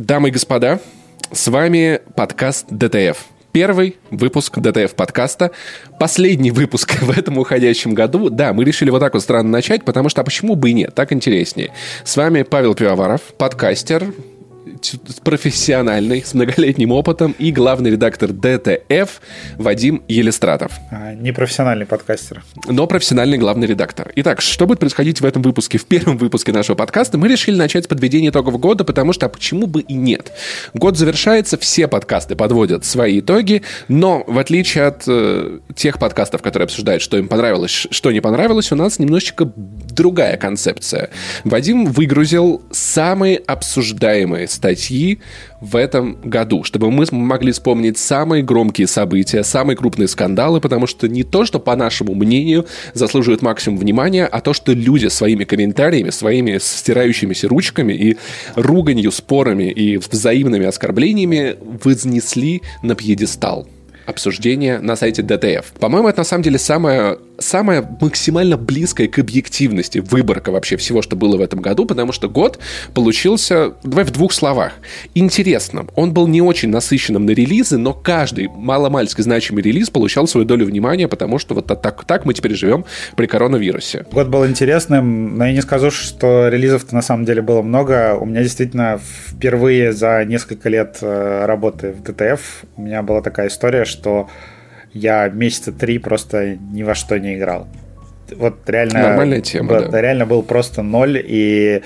Дамы и господа, с вами подкаст DTF. Первый выпуск DTF подкаста, последний выпуск в этом уходящем году. Да, мы решили вот так вот странно начать, потому что а почему бы и нет, так интереснее. С вами Павел Пивоваров, подкастер, профессиональный, с многолетним опытом и главный редактор DTF Вадим Елистратов. А, непрофессиональный подкастер. Но профессиональный главный редактор. Итак, что будет происходить в этом выпуске, в первом выпуске нашего подкаста? Мы решили начать с подведения итогов года, потому что а почему бы и нет? Год завершается, все подкасты подводят свои итоги, но в отличие от э, тех подкастов, которые обсуждают, что им понравилось, что не понравилось, у нас немножечко другая концепция. Вадим выгрузил самые обсуждаемые статьи в этом году, чтобы мы могли вспомнить самые громкие события, самые крупные скандалы, потому что не то, что, по нашему мнению, заслуживает максимум внимания, а то, что люди своими комментариями, своими стирающимися ручками и руганью, спорами и взаимными оскорблениями вознесли на пьедестал обсуждения на сайте DTF. По-моему, это на самом деле самое самая максимально близкая к объективности выборка вообще всего, что было в этом году, потому что год получился, давай в двух словах, интересным. Он был не очень насыщенным на релизы, но каждый маломальски значимый релиз получал свою долю внимания, потому что вот так, так мы теперь живем при коронавирусе. Год был интересным, но я не скажу, что релизов-то на самом деле было много. У меня действительно впервые за несколько лет э, работы в DTF у меня была такая история, что я месяца три просто ни во что не играл. Вот реально... Нормальная тема, да. Реально был просто ноль, и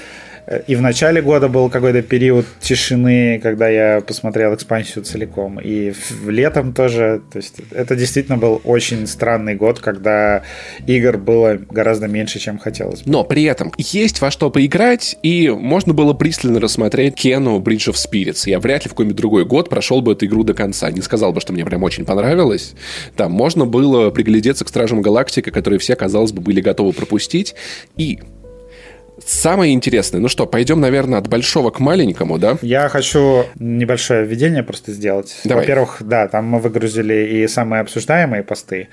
и в начале года был какой-то период тишины, когда я посмотрел экспансию целиком. И в летом тоже. То есть это действительно был очень странный год, когда игр было гораздо меньше, чем хотелось. Бы. Но при этом есть во что поиграть, и можно было пристально рассмотреть Кену Bridge of Spirits. Я вряд ли в какой-нибудь другой год прошел бы эту игру до конца. Не сказал бы, что мне прям очень понравилось. Там можно было приглядеться к Стражам Галактики, которые все, казалось бы, были готовы пропустить. И Самое интересное, ну что, пойдем, наверное, от большого к маленькому, да? Я хочу небольшое введение просто сделать. Во-первых, да, там мы выгрузили и самые обсуждаемые посты.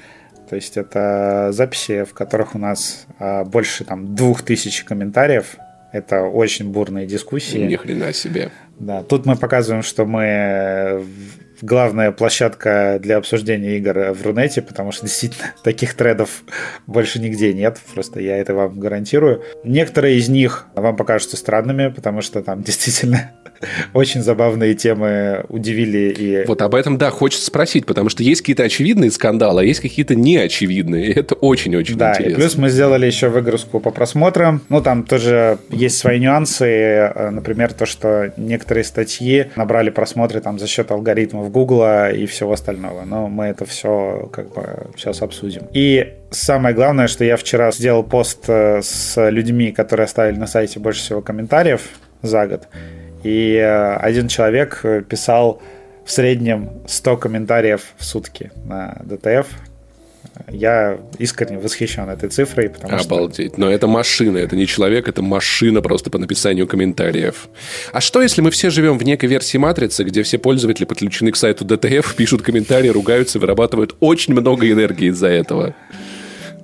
То есть это записи, в которых у нас а, больше там двух тысяч комментариев. Это очень бурные дискуссии. Ни хрена себе. Да, тут мы показываем, что мы главная площадка для обсуждения игр в Рунете, потому что действительно таких тредов больше нигде нет, просто я это вам гарантирую. Некоторые из них вам покажутся странными, потому что там действительно очень забавные темы удивили. И... Вот об этом, да, хочется спросить, потому что есть какие-то очевидные скандалы, а есть какие-то неочевидные. И это очень-очень да, интересно. И плюс мы сделали еще выгрузку по просмотрам. Ну, там тоже есть свои нюансы. Э, например, то, что некоторые статьи набрали просмотры там за счет алгоритмов Гугла и всего остального. Но мы это все как бы сейчас обсудим. И самое главное, что я вчера сделал пост э, с людьми, которые оставили на сайте больше всего комментариев за год. И э, один человек э, писал в среднем 100 комментариев в сутки на ДТФ. Я искренне восхищен этой цифрой, потому Обалдеть. Что... Но это машина, это не человек, это машина просто по написанию комментариев. А что, если мы все живем в некой версии матрицы, где все пользователи подключены к сайту ДТФ, пишут комментарии, ругаются, вырабатывают очень много энергии из-за этого?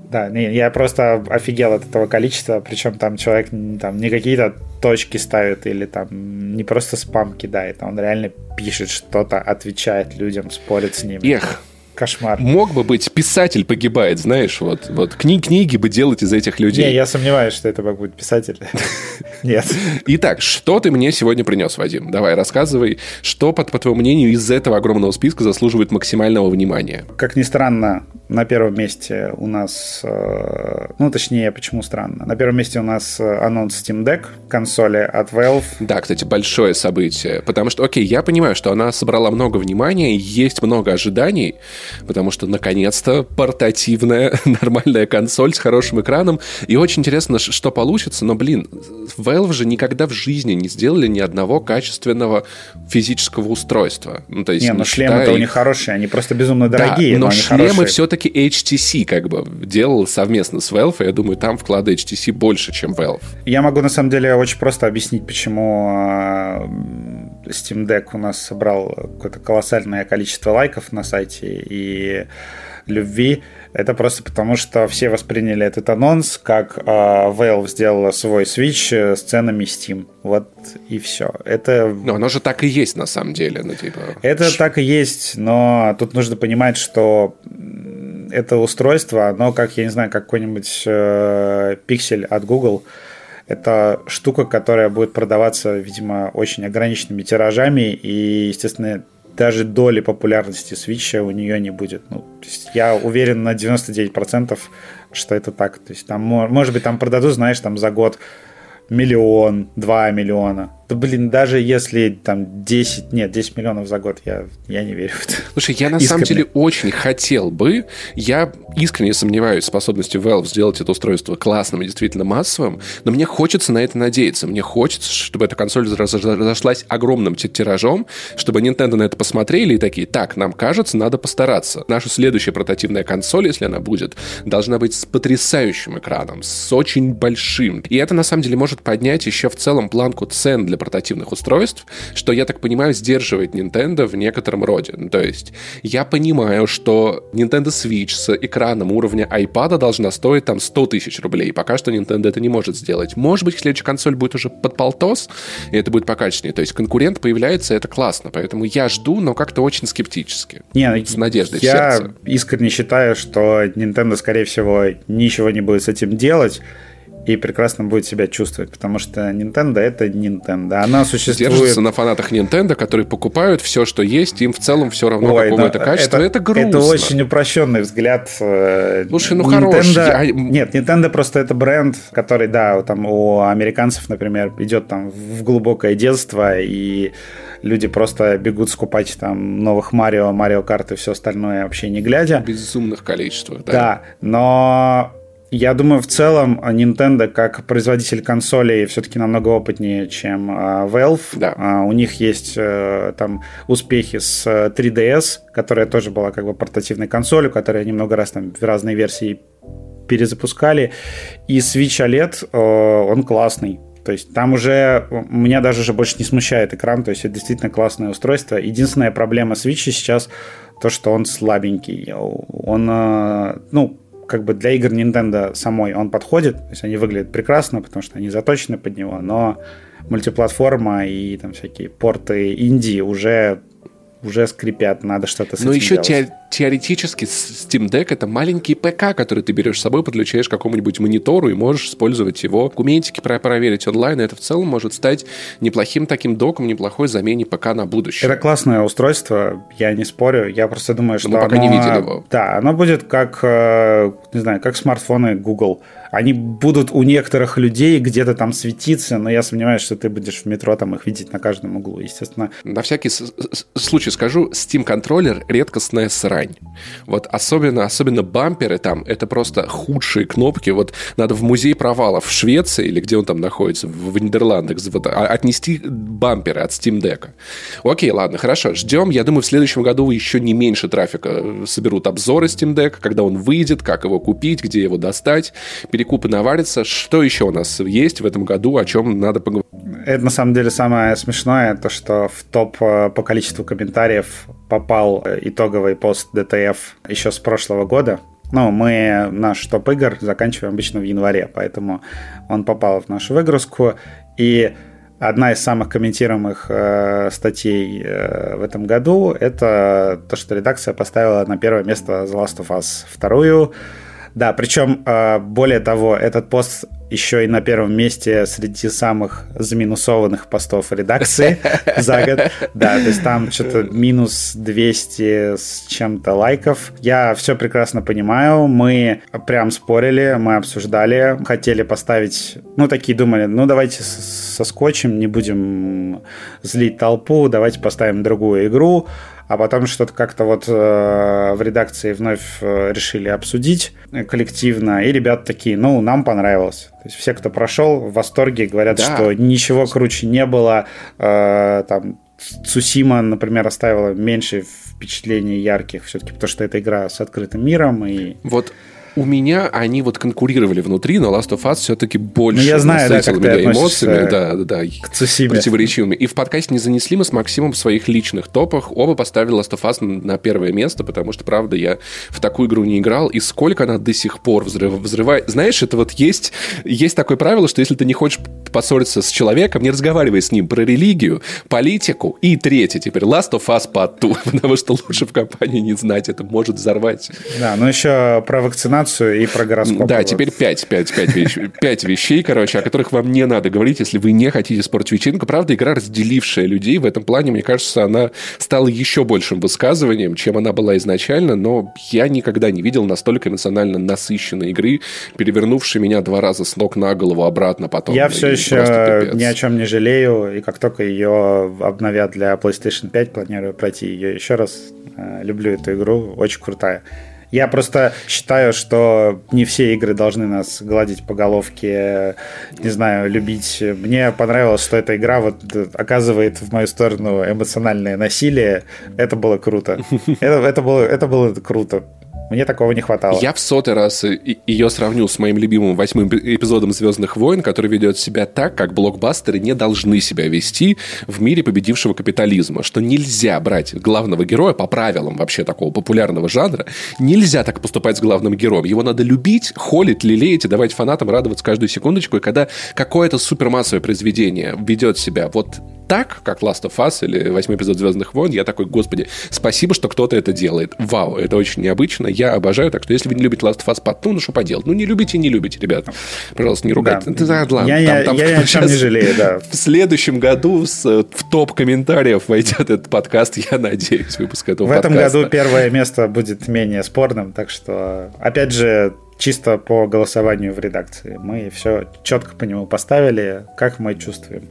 Да, не, я просто офигел от этого количества, причем там человек там, не какие-то точки ставит или там не просто спам кидает, он реально пишет что-то, отвечает людям, спорит с ними. Эх, Кошмар. Мог бы быть писатель погибает, знаешь, вот, вот кни книги бы делать из этих людей. Не, я сомневаюсь, что это мог быть писатель. Нет. Итак, что ты мне сегодня принес, Вадим? Давай, рассказывай, что, по, по твоему мнению, из этого огромного списка заслуживает максимального внимания? Как ни странно, на первом месте у нас, э, ну, точнее, почему странно? На первом месте у нас э, анонс Steam Deck, консоли от Valve. Да, кстати, большое событие, потому что, окей, я понимаю, что она собрала много внимания, есть много ожиданий, потому что, наконец-то, портативная, нормальная консоль с хорошим экраном, и очень интересно, что получится, но, блин, Valve же никогда в жизни не сделали ни одного качественного физического устройства. Ну, то есть, не, ну шлемы-то у них хорошие, они просто безумно дорогие, да, но, но шлемы все-таки HTC как бы делал совместно с Valve, и я думаю, там вклады HTC больше, чем Valve. Я могу, на самом деле, очень просто объяснить, почему а, Steam Deck у нас собрал какое-то колоссальное количество лайков на сайте и любви, это просто потому, что все восприняли этот анонс, как э, Valve сделала свой Switch э, с ценами Steam. Вот и все. Это... Но оно же так и есть на самом деле. Ну, типа... Это Ш... так и есть, но тут нужно понимать, что это устройство, оно как, я не знаю, как какой-нибудь э, пиксель от Google, это штука, которая будет продаваться, видимо, очень ограниченными тиражами, и, естественно, даже доли популярности Switch у нее не будет. Ну, я уверен на 99%, что это так. То есть там, может быть, там продадут, знаешь, там за год миллион, два миллиона. Да, блин, даже если там 10, нет, 10 миллионов за год, я, я не верю в это. Слушай, я на искренне. самом деле очень хотел бы, я искренне сомневаюсь в способности Valve сделать это устройство классным и действительно массовым, но мне хочется на это надеяться. Мне хочется, чтобы эта консоль разошлась огромным тиражом, чтобы Nintendo на это посмотрели и такие, так, нам кажется, надо постараться. Наша следующая портативная консоль, если она будет, должна быть с потрясающим экраном, с очень большим. И это на самом деле может поднять еще в целом планку цен для для портативных устройств, что, я так понимаю, сдерживает Nintendo в некотором роде. Ну, то есть я понимаю, что Nintendo Switch с экраном уровня iPad должна стоить там 100 тысяч рублей. Пока что Nintendo это не может сделать. Может быть, следующая консоль будет уже под полтос, и это будет покачественнее. То есть конкурент появляется, это классно. Поэтому я жду, но как-то очень скептически. Не, с надеждой Я искренне считаю, что Nintendo, скорее всего, ничего не будет с этим делать и прекрасно будет себя чувствовать, потому что Nintendo это Nintendo. Она существует... Держится на фанатах Nintendo, которые покупают все, что есть, им в целом все равно, Ой, какого это качества. Это, это грустно. Это очень упрощенный взгляд. Э, Слушай, ну Nintendo... хороший. Я... Нет, Nintendo просто это бренд, который, да, там у американцев, например, идет там в глубокое детство, и люди просто бегут скупать там новых Марио, Марио карты и все остальное вообще не глядя. Безумных количествах, да. Да, но я думаю, в целом Nintendo как производитель консолей все-таки намного опытнее, чем uh, Valve. Да. Uh, у них есть uh, там успехи с 3DS, которая тоже была как бы портативной консолью, которая немного раз там в разные версии перезапускали. И Switch OLED, он классный. То есть там уже меня даже уже больше не смущает экран, то есть это действительно классное устройство. Единственная проблема Switch сейчас то, что он слабенький. Он, ну, как бы для игр Nintendo самой он подходит, то есть они выглядят прекрасно, потому что они заточены под него, но мультиплатформа и там всякие порты Индии уже уже скрипят, надо что-то с Но еще делать. Те, теоретически Steam Deck это маленький ПК, который ты берешь с собой, подключаешь к какому-нибудь монитору и можешь использовать его. Кументики проверить онлайн, и это в целом может стать неплохим таким доком, неплохой замене ПК на будущее. Это классное устройство, я не спорю. Я просто думаю, что Но мы пока оно... не видели его. Да, оно будет как, э, не знаю, как смартфоны Google они будут у некоторых людей где-то там светиться, но я сомневаюсь, что ты будешь в метро там их видеть на каждом углу, естественно. На всякий случай скажу, Steam контроллер редкостная срань. Вот особенно, особенно бамперы там, это просто худшие кнопки. Вот надо в музей провалов в Швеции или где он там находится, в Нидерландах, вот, а, отнести бамперы от Steam Deck. Окей, ладно, хорошо, ждем. Я думаю, в следующем году еще не меньше трафика э, соберут обзоры Steam Deck, когда он выйдет, как его купить, где его достать перекупы наварятся. Что еще у нас есть в этом году, о чем надо поговорить? Это на самом деле самое смешное, то что в топ э, по количеству комментариев попал э, итоговый пост DTF еще с прошлого года. Ну, мы наш топ игр заканчиваем обычно в январе, поэтому он попал в нашу выгрузку. И одна из самых комментируемых э, статей э, в этом году это то, что редакция поставила на первое место The Last of Us вторую да, причем, а, более того, этот пост еще и на первом месте среди самых заминусованных постов редакции за год. Да, то есть там что-то минус 200 с чем-то лайков. Я все прекрасно понимаю. Мы прям спорили, мы обсуждали, хотели поставить, ну, такие думали, ну, давайте соскочим, не будем злить толпу, давайте поставим другую игру а потом что-то как-то вот э, в редакции вновь э, решили обсудить коллективно, и ребята такие, ну, нам понравилось. То есть все, кто прошел, в восторге, говорят, да. что ничего круче не было. Э, там Цусима, например, оставила меньше впечатлений ярких, все-таки потому что это игра с открытым миром. И... Вот у меня они вот конкурировали внутри, но Last of Us все-таки больше ну, я знаю, да, как меня эмоциями, да, да, да, к Цусиме. противоречивыми. И в подкасте не занесли мы с Максимом в своих личных топах. Оба поставили Last of Us на первое место, потому что, правда, я в такую игру не играл. И сколько она до сих пор взрыв, взрывает. Знаешь, это вот есть, есть такое правило, что если ты не хочешь поссориться с человеком, не разговаривай с ним про религию, политику. И третье теперь, Last of Us Part 2, потому что лучше в компании не знать, это может взорвать. Да, ну еще про вакцинацию и про гороскоп. Да, теперь пять, пять, пять, вещ... пять вещей, короче, о которых вам не надо говорить, если вы не хотите спортить вечеринку. Правда, игра, разделившая людей, в этом плане, мне кажется, она стала еще большим высказыванием, чем она была изначально, но я никогда не видел настолько эмоционально насыщенной игры, перевернувшей меня два раза с ног на голову обратно потом. Я все еще ни о чем не жалею, и как только ее обновят для PlayStation 5, планирую пройти ее еще раз. Э, люблю эту игру, очень крутая. Я просто считаю, что не все игры должны нас гладить по головке, не знаю, любить. Мне понравилось, что эта игра вот оказывает в мою сторону эмоциональное насилие. Это было круто. Это, это, было, это было круто. Мне такого не хватало. Я в сотый раз ее сравню с моим любимым восьмым эпизодом «Звездных войн», который ведет себя так, как блокбастеры не должны себя вести в мире победившего капитализма. Что нельзя брать главного героя по правилам вообще такого популярного жанра. Нельзя так поступать с главным героем. Его надо любить, холить, лелеять и давать фанатам радоваться каждую секундочку. И когда какое-то супермассовое произведение ведет себя вот так, как Last of Us или восьмой эпизод «Звездных войн», я такой, господи, спасибо, что кто-то это делает. Вау, это очень необычно, я обожаю. Так что если вы не любите Last of Us Part, ну, что поделать? Ну, не любите, не любите, ребята. Пожалуйста, не ругайте. Да. Да, ладно, я, там, я, там, я о чем не жалею, да. В следующем году с, в топ комментариев войдет этот подкаст, я надеюсь, выпуск этого В подкаста. этом году первое место будет менее спорным, так что, опять же, чисто по голосованию в редакции. Мы все четко по нему поставили, как мы чувствуем.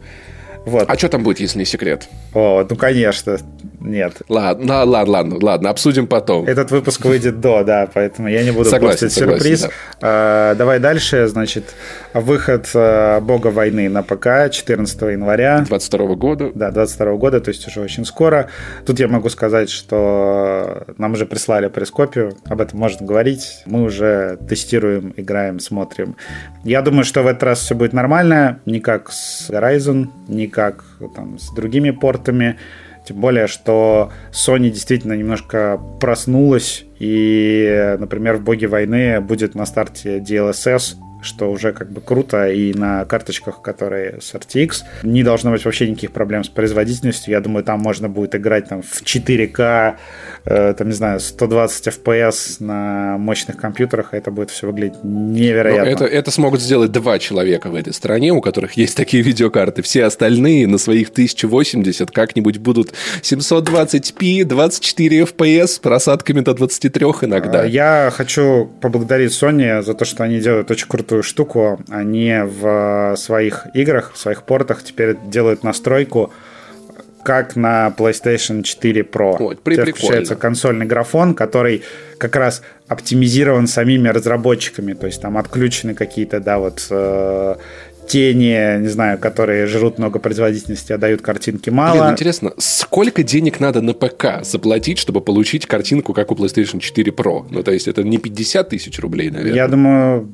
Вот. А что там будет, если не секрет? О, ну, конечно, нет. Ладно, ладно, ладно, ладно, обсудим потом. Этот выпуск выйдет до, да, поэтому я не буду согласен, сюрприз. Да. А, давай дальше, значит, выход а, Бога войны на ПК 14 января. 22 года. Да, 22 года, то есть уже очень скоро. Тут я могу сказать, что нам уже прислали прескопию, об этом можно говорить. Мы уже тестируем, играем, смотрим. Я думаю, что в этот раз все будет нормально, не как с Horizon, не как там, с другими портами. Тем более, что Sony действительно немножко проснулась, и, например, в «Боге войны» будет на старте DLSS, что уже как бы круто, и на карточках, которые с RTX, не должно быть вообще никаких проблем с производительностью. Я думаю, там можно будет играть там в 4К, э, там, не знаю, 120 FPS на мощных компьютерах, и это будет все выглядеть невероятно. это, это смогут сделать два человека в этой стране, у которых есть такие видеокарты. Все остальные на своих 1080 как-нибудь будут 720p, 24 FPS с просадками до 23 иногда. Я хочу поблагодарить Sony за то, что они делают очень крутую крутую штуку. Они в своих играх, в своих портах теперь делают настройку как на PlayStation 4 Pro. Вот, при, Теперь включается консольный графон, который как раз оптимизирован самими разработчиками, то есть там отключены какие-то, да, вот э, тени, не знаю, которые жрут много производительности, а дают картинки мало. Блин, интересно, сколько денег надо на ПК заплатить, чтобы получить картинку, как у PlayStation 4 Pro? Ну, то есть это не 50 тысяч рублей, наверное. Я думаю,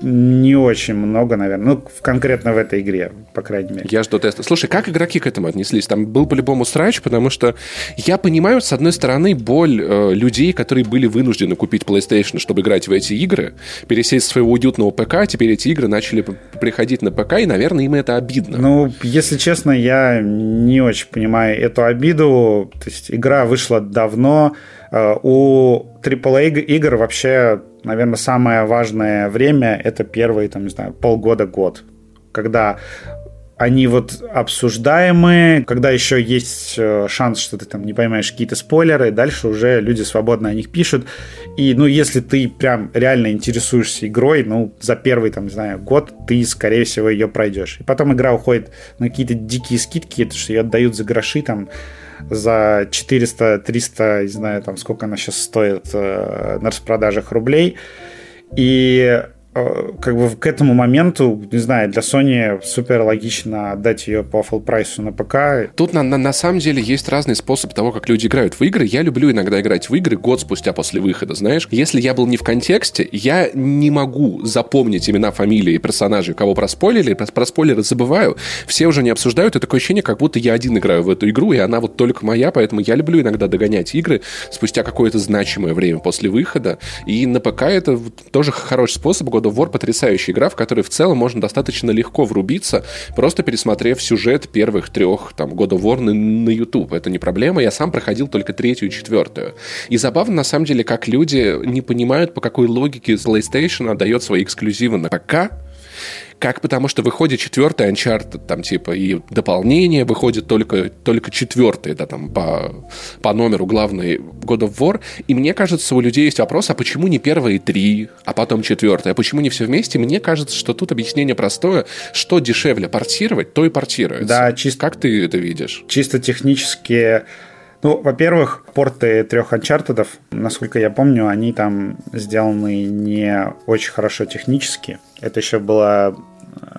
не очень много, наверное. Ну, конкретно в этой игре, по крайней мере. Я жду теста. Слушай, как игроки к этому отнеслись? Там был по-любому срач, потому что я понимаю, с одной стороны, боль э, людей, которые были вынуждены купить PlayStation, чтобы играть в эти игры, пересесть с своего уютного ПК, а теперь эти игры начали приходить на ПК, и, наверное, им это обидно. Ну, если честно, я не очень понимаю эту обиду. То есть игра вышла давно. Э, у AAA игр вообще наверное, самое важное время – это первые, там, не знаю, полгода-год, когда они вот обсуждаемые, когда еще есть э, шанс, что ты там не поймаешь какие-то спойлеры, дальше уже люди свободно о них пишут. И, ну, если ты прям реально интересуешься игрой, ну, за первый, там, не знаю, год ты, скорее всего, ее пройдешь. И потом игра уходит на какие-то дикие скидки, это что ее отдают за гроши, там, за 400-300, не знаю, там, сколько она сейчас стоит э, на распродажах рублей. И как бы к этому моменту, не знаю, для Sony супер логично отдать ее по full прайсу на ПК. Тут на, на, на самом деле есть разный способ того, как люди играют в игры. Я люблю иногда играть в игры год спустя после выхода, знаешь. Если я был не в контексте, я не могу запомнить имена, фамилии персонажей, кого проспойлили, про, спойлеры забываю. Все уже не обсуждают, и такое ощущение, как будто я один играю в эту игру, и она вот только моя, поэтому я люблю иногда догонять игры спустя какое-то значимое время после выхода. И на ПК это тоже хороший способ. God of War потрясающая игра, в которой в целом можно достаточно легко врубиться, просто пересмотрев сюжет первых трех там God of War на, на YouTube. Это не проблема. Я сам проходил только третью и четвертую. И забавно, на самом деле, как люди не понимают, по какой логике PlayStation отдает свои эксклюзивы на ПК, как потому что выходит четвертый Uncharted, там типа и дополнение выходит только, только четвертый, да, там по, по номеру главный God of War. И мне кажется, у людей есть вопрос, а почему не первые три, а потом четвертый, а почему не все вместе? Мне кажется, что тут объяснение простое, что дешевле портировать, то и портируется. Да, чисто... Как ты это видишь? Чисто технически ну, во-первых, порты трех Uncharted, насколько я помню, они там сделаны не очень хорошо технически. Это еще была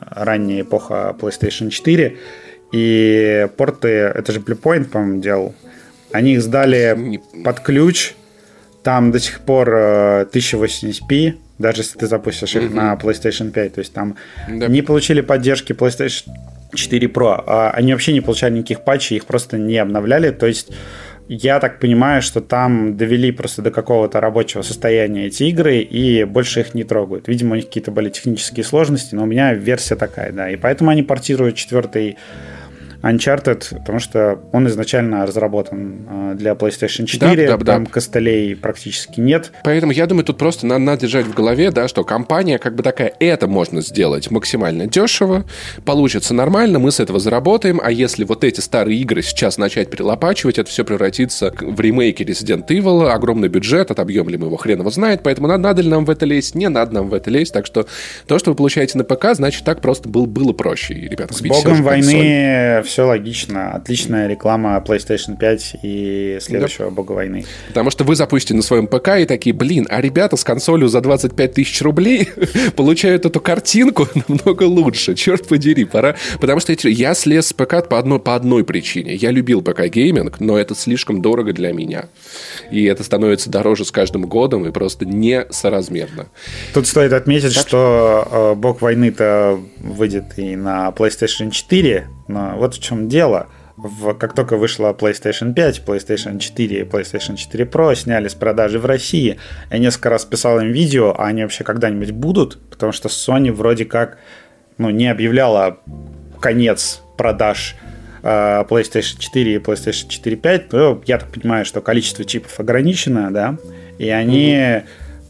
ранняя эпоха PlayStation 4. И порты, это же Bluepoint, по-моему, делал. Они их сдали под ключ. Там до сих пор 1080p, э, даже если ты запустишь их mm-hmm. на PlayStation 5. То есть там да. не получили поддержки PlayStation 4 Pro. А они вообще не получали никаких патчей, их просто не обновляли. То есть я так понимаю, что там довели просто до какого-то рабочего состояния эти игры и больше их не трогают. Видимо, у них какие-то были технические сложности, но у меня версия такая, да. И поэтому они портируют четвертый Uncharted, потому что он изначально разработан а, для PlayStation 4, да, да, там да. костылей практически нет. Поэтому я думаю, тут просто надо, надо держать в голове, да, что компания как бы такая, это можно сделать максимально дешево, получится нормально, мы с этого заработаем, а если вот эти старые игры сейчас начать перелопачивать, это все превратится в ремейки Resident Evil, огромный бюджет, отобьем ли мы его, хрен его знает, поэтому надо, надо ли нам в это лезть, не надо нам в это лезть, так что то, что вы получаете на ПК, значит, так просто был, было проще. И, ребята, с богом войны все логично. Отличная реклама PlayStation 5 и следующего да. бога войны. Потому что вы запустите на своем ПК и такие, блин, а ребята с консолью за 25 тысяч рублей получают эту картинку намного лучше. Черт подери, пора. Потому что я слез с ПК по одной, по одной причине. Я любил ПК-гейминг, но это слишком дорого для меня. И это становится дороже с каждым годом и просто несоразмерно. Тут стоит отметить, так что э, бог войны-то выйдет и на PlayStation 4, но вот в чем дело. В, как только вышла PlayStation 5, PlayStation 4 и PlayStation 4 Pro сняли с продажи в России. Я несколько раз писал им видео, а они вообще когда-нибудь будут, потому что Sony вроде как ну, не объявляла конец продаж э, PlayStation 4 и PlayStation 4 5, то я так понимаю, что количество чипов ограничено, да, и они mm-hmm.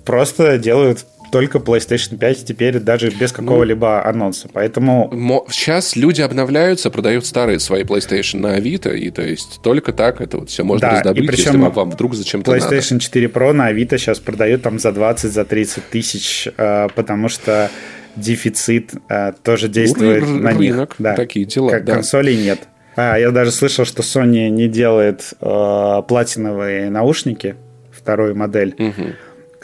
просто делают только PlayStation 5 теперь даже без ну, какого-либо ну, анонса. Поэтому... Сейчас люди обновляются, продают старые свои PlayStation на Авито, и то есть только так это вот все можно да, раздобыть, и причем если вам вдруг зачем-то PlayStation надо. 4 Pro на Авито сейчас продают там за 20, за 30 тысяч, э, потому что дефицит э, тоже действует Ры- на рынок, них. Да. Такие дела, как да. консолей нет. А, я даже слышал, что Sony не делает э, платиновые наушники, вторую модель. Угу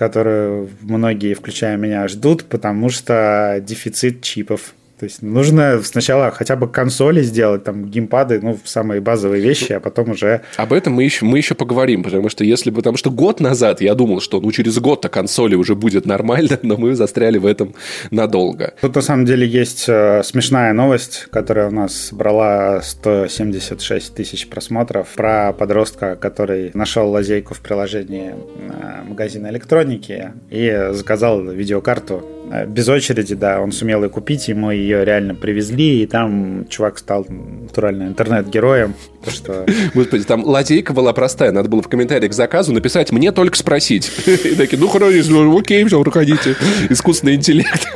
которую многие, включая меня, ждут, потому что дефицит чипов. То есть нужно сначала хотя бы консоли сделать, там геймпады, ну, самые базовые вещи, а потом уже... Об этом мы еще, мы еще поговорим, потому что если потому что год назад я думал, что ну через год-то консоли уже будет нормально, но мы застряли в этом надолго. Тут на самом деле есть э, смешная новость, которая у нас брала 176 тысяч просмотров про подростка, который нашел лазейку в приложении э, магазина электроники и заказал видеокарту без очереди, да, он сумел ее купить, ему ее реально привезли, и там чувак стал натурально интернет-героем. То, что... Господи, там лазейка была простая, надо было в комментариях к заказу написать «мне только спросить». И такие, ну хорошо, окей, все, проходите. Искусственный интеллект.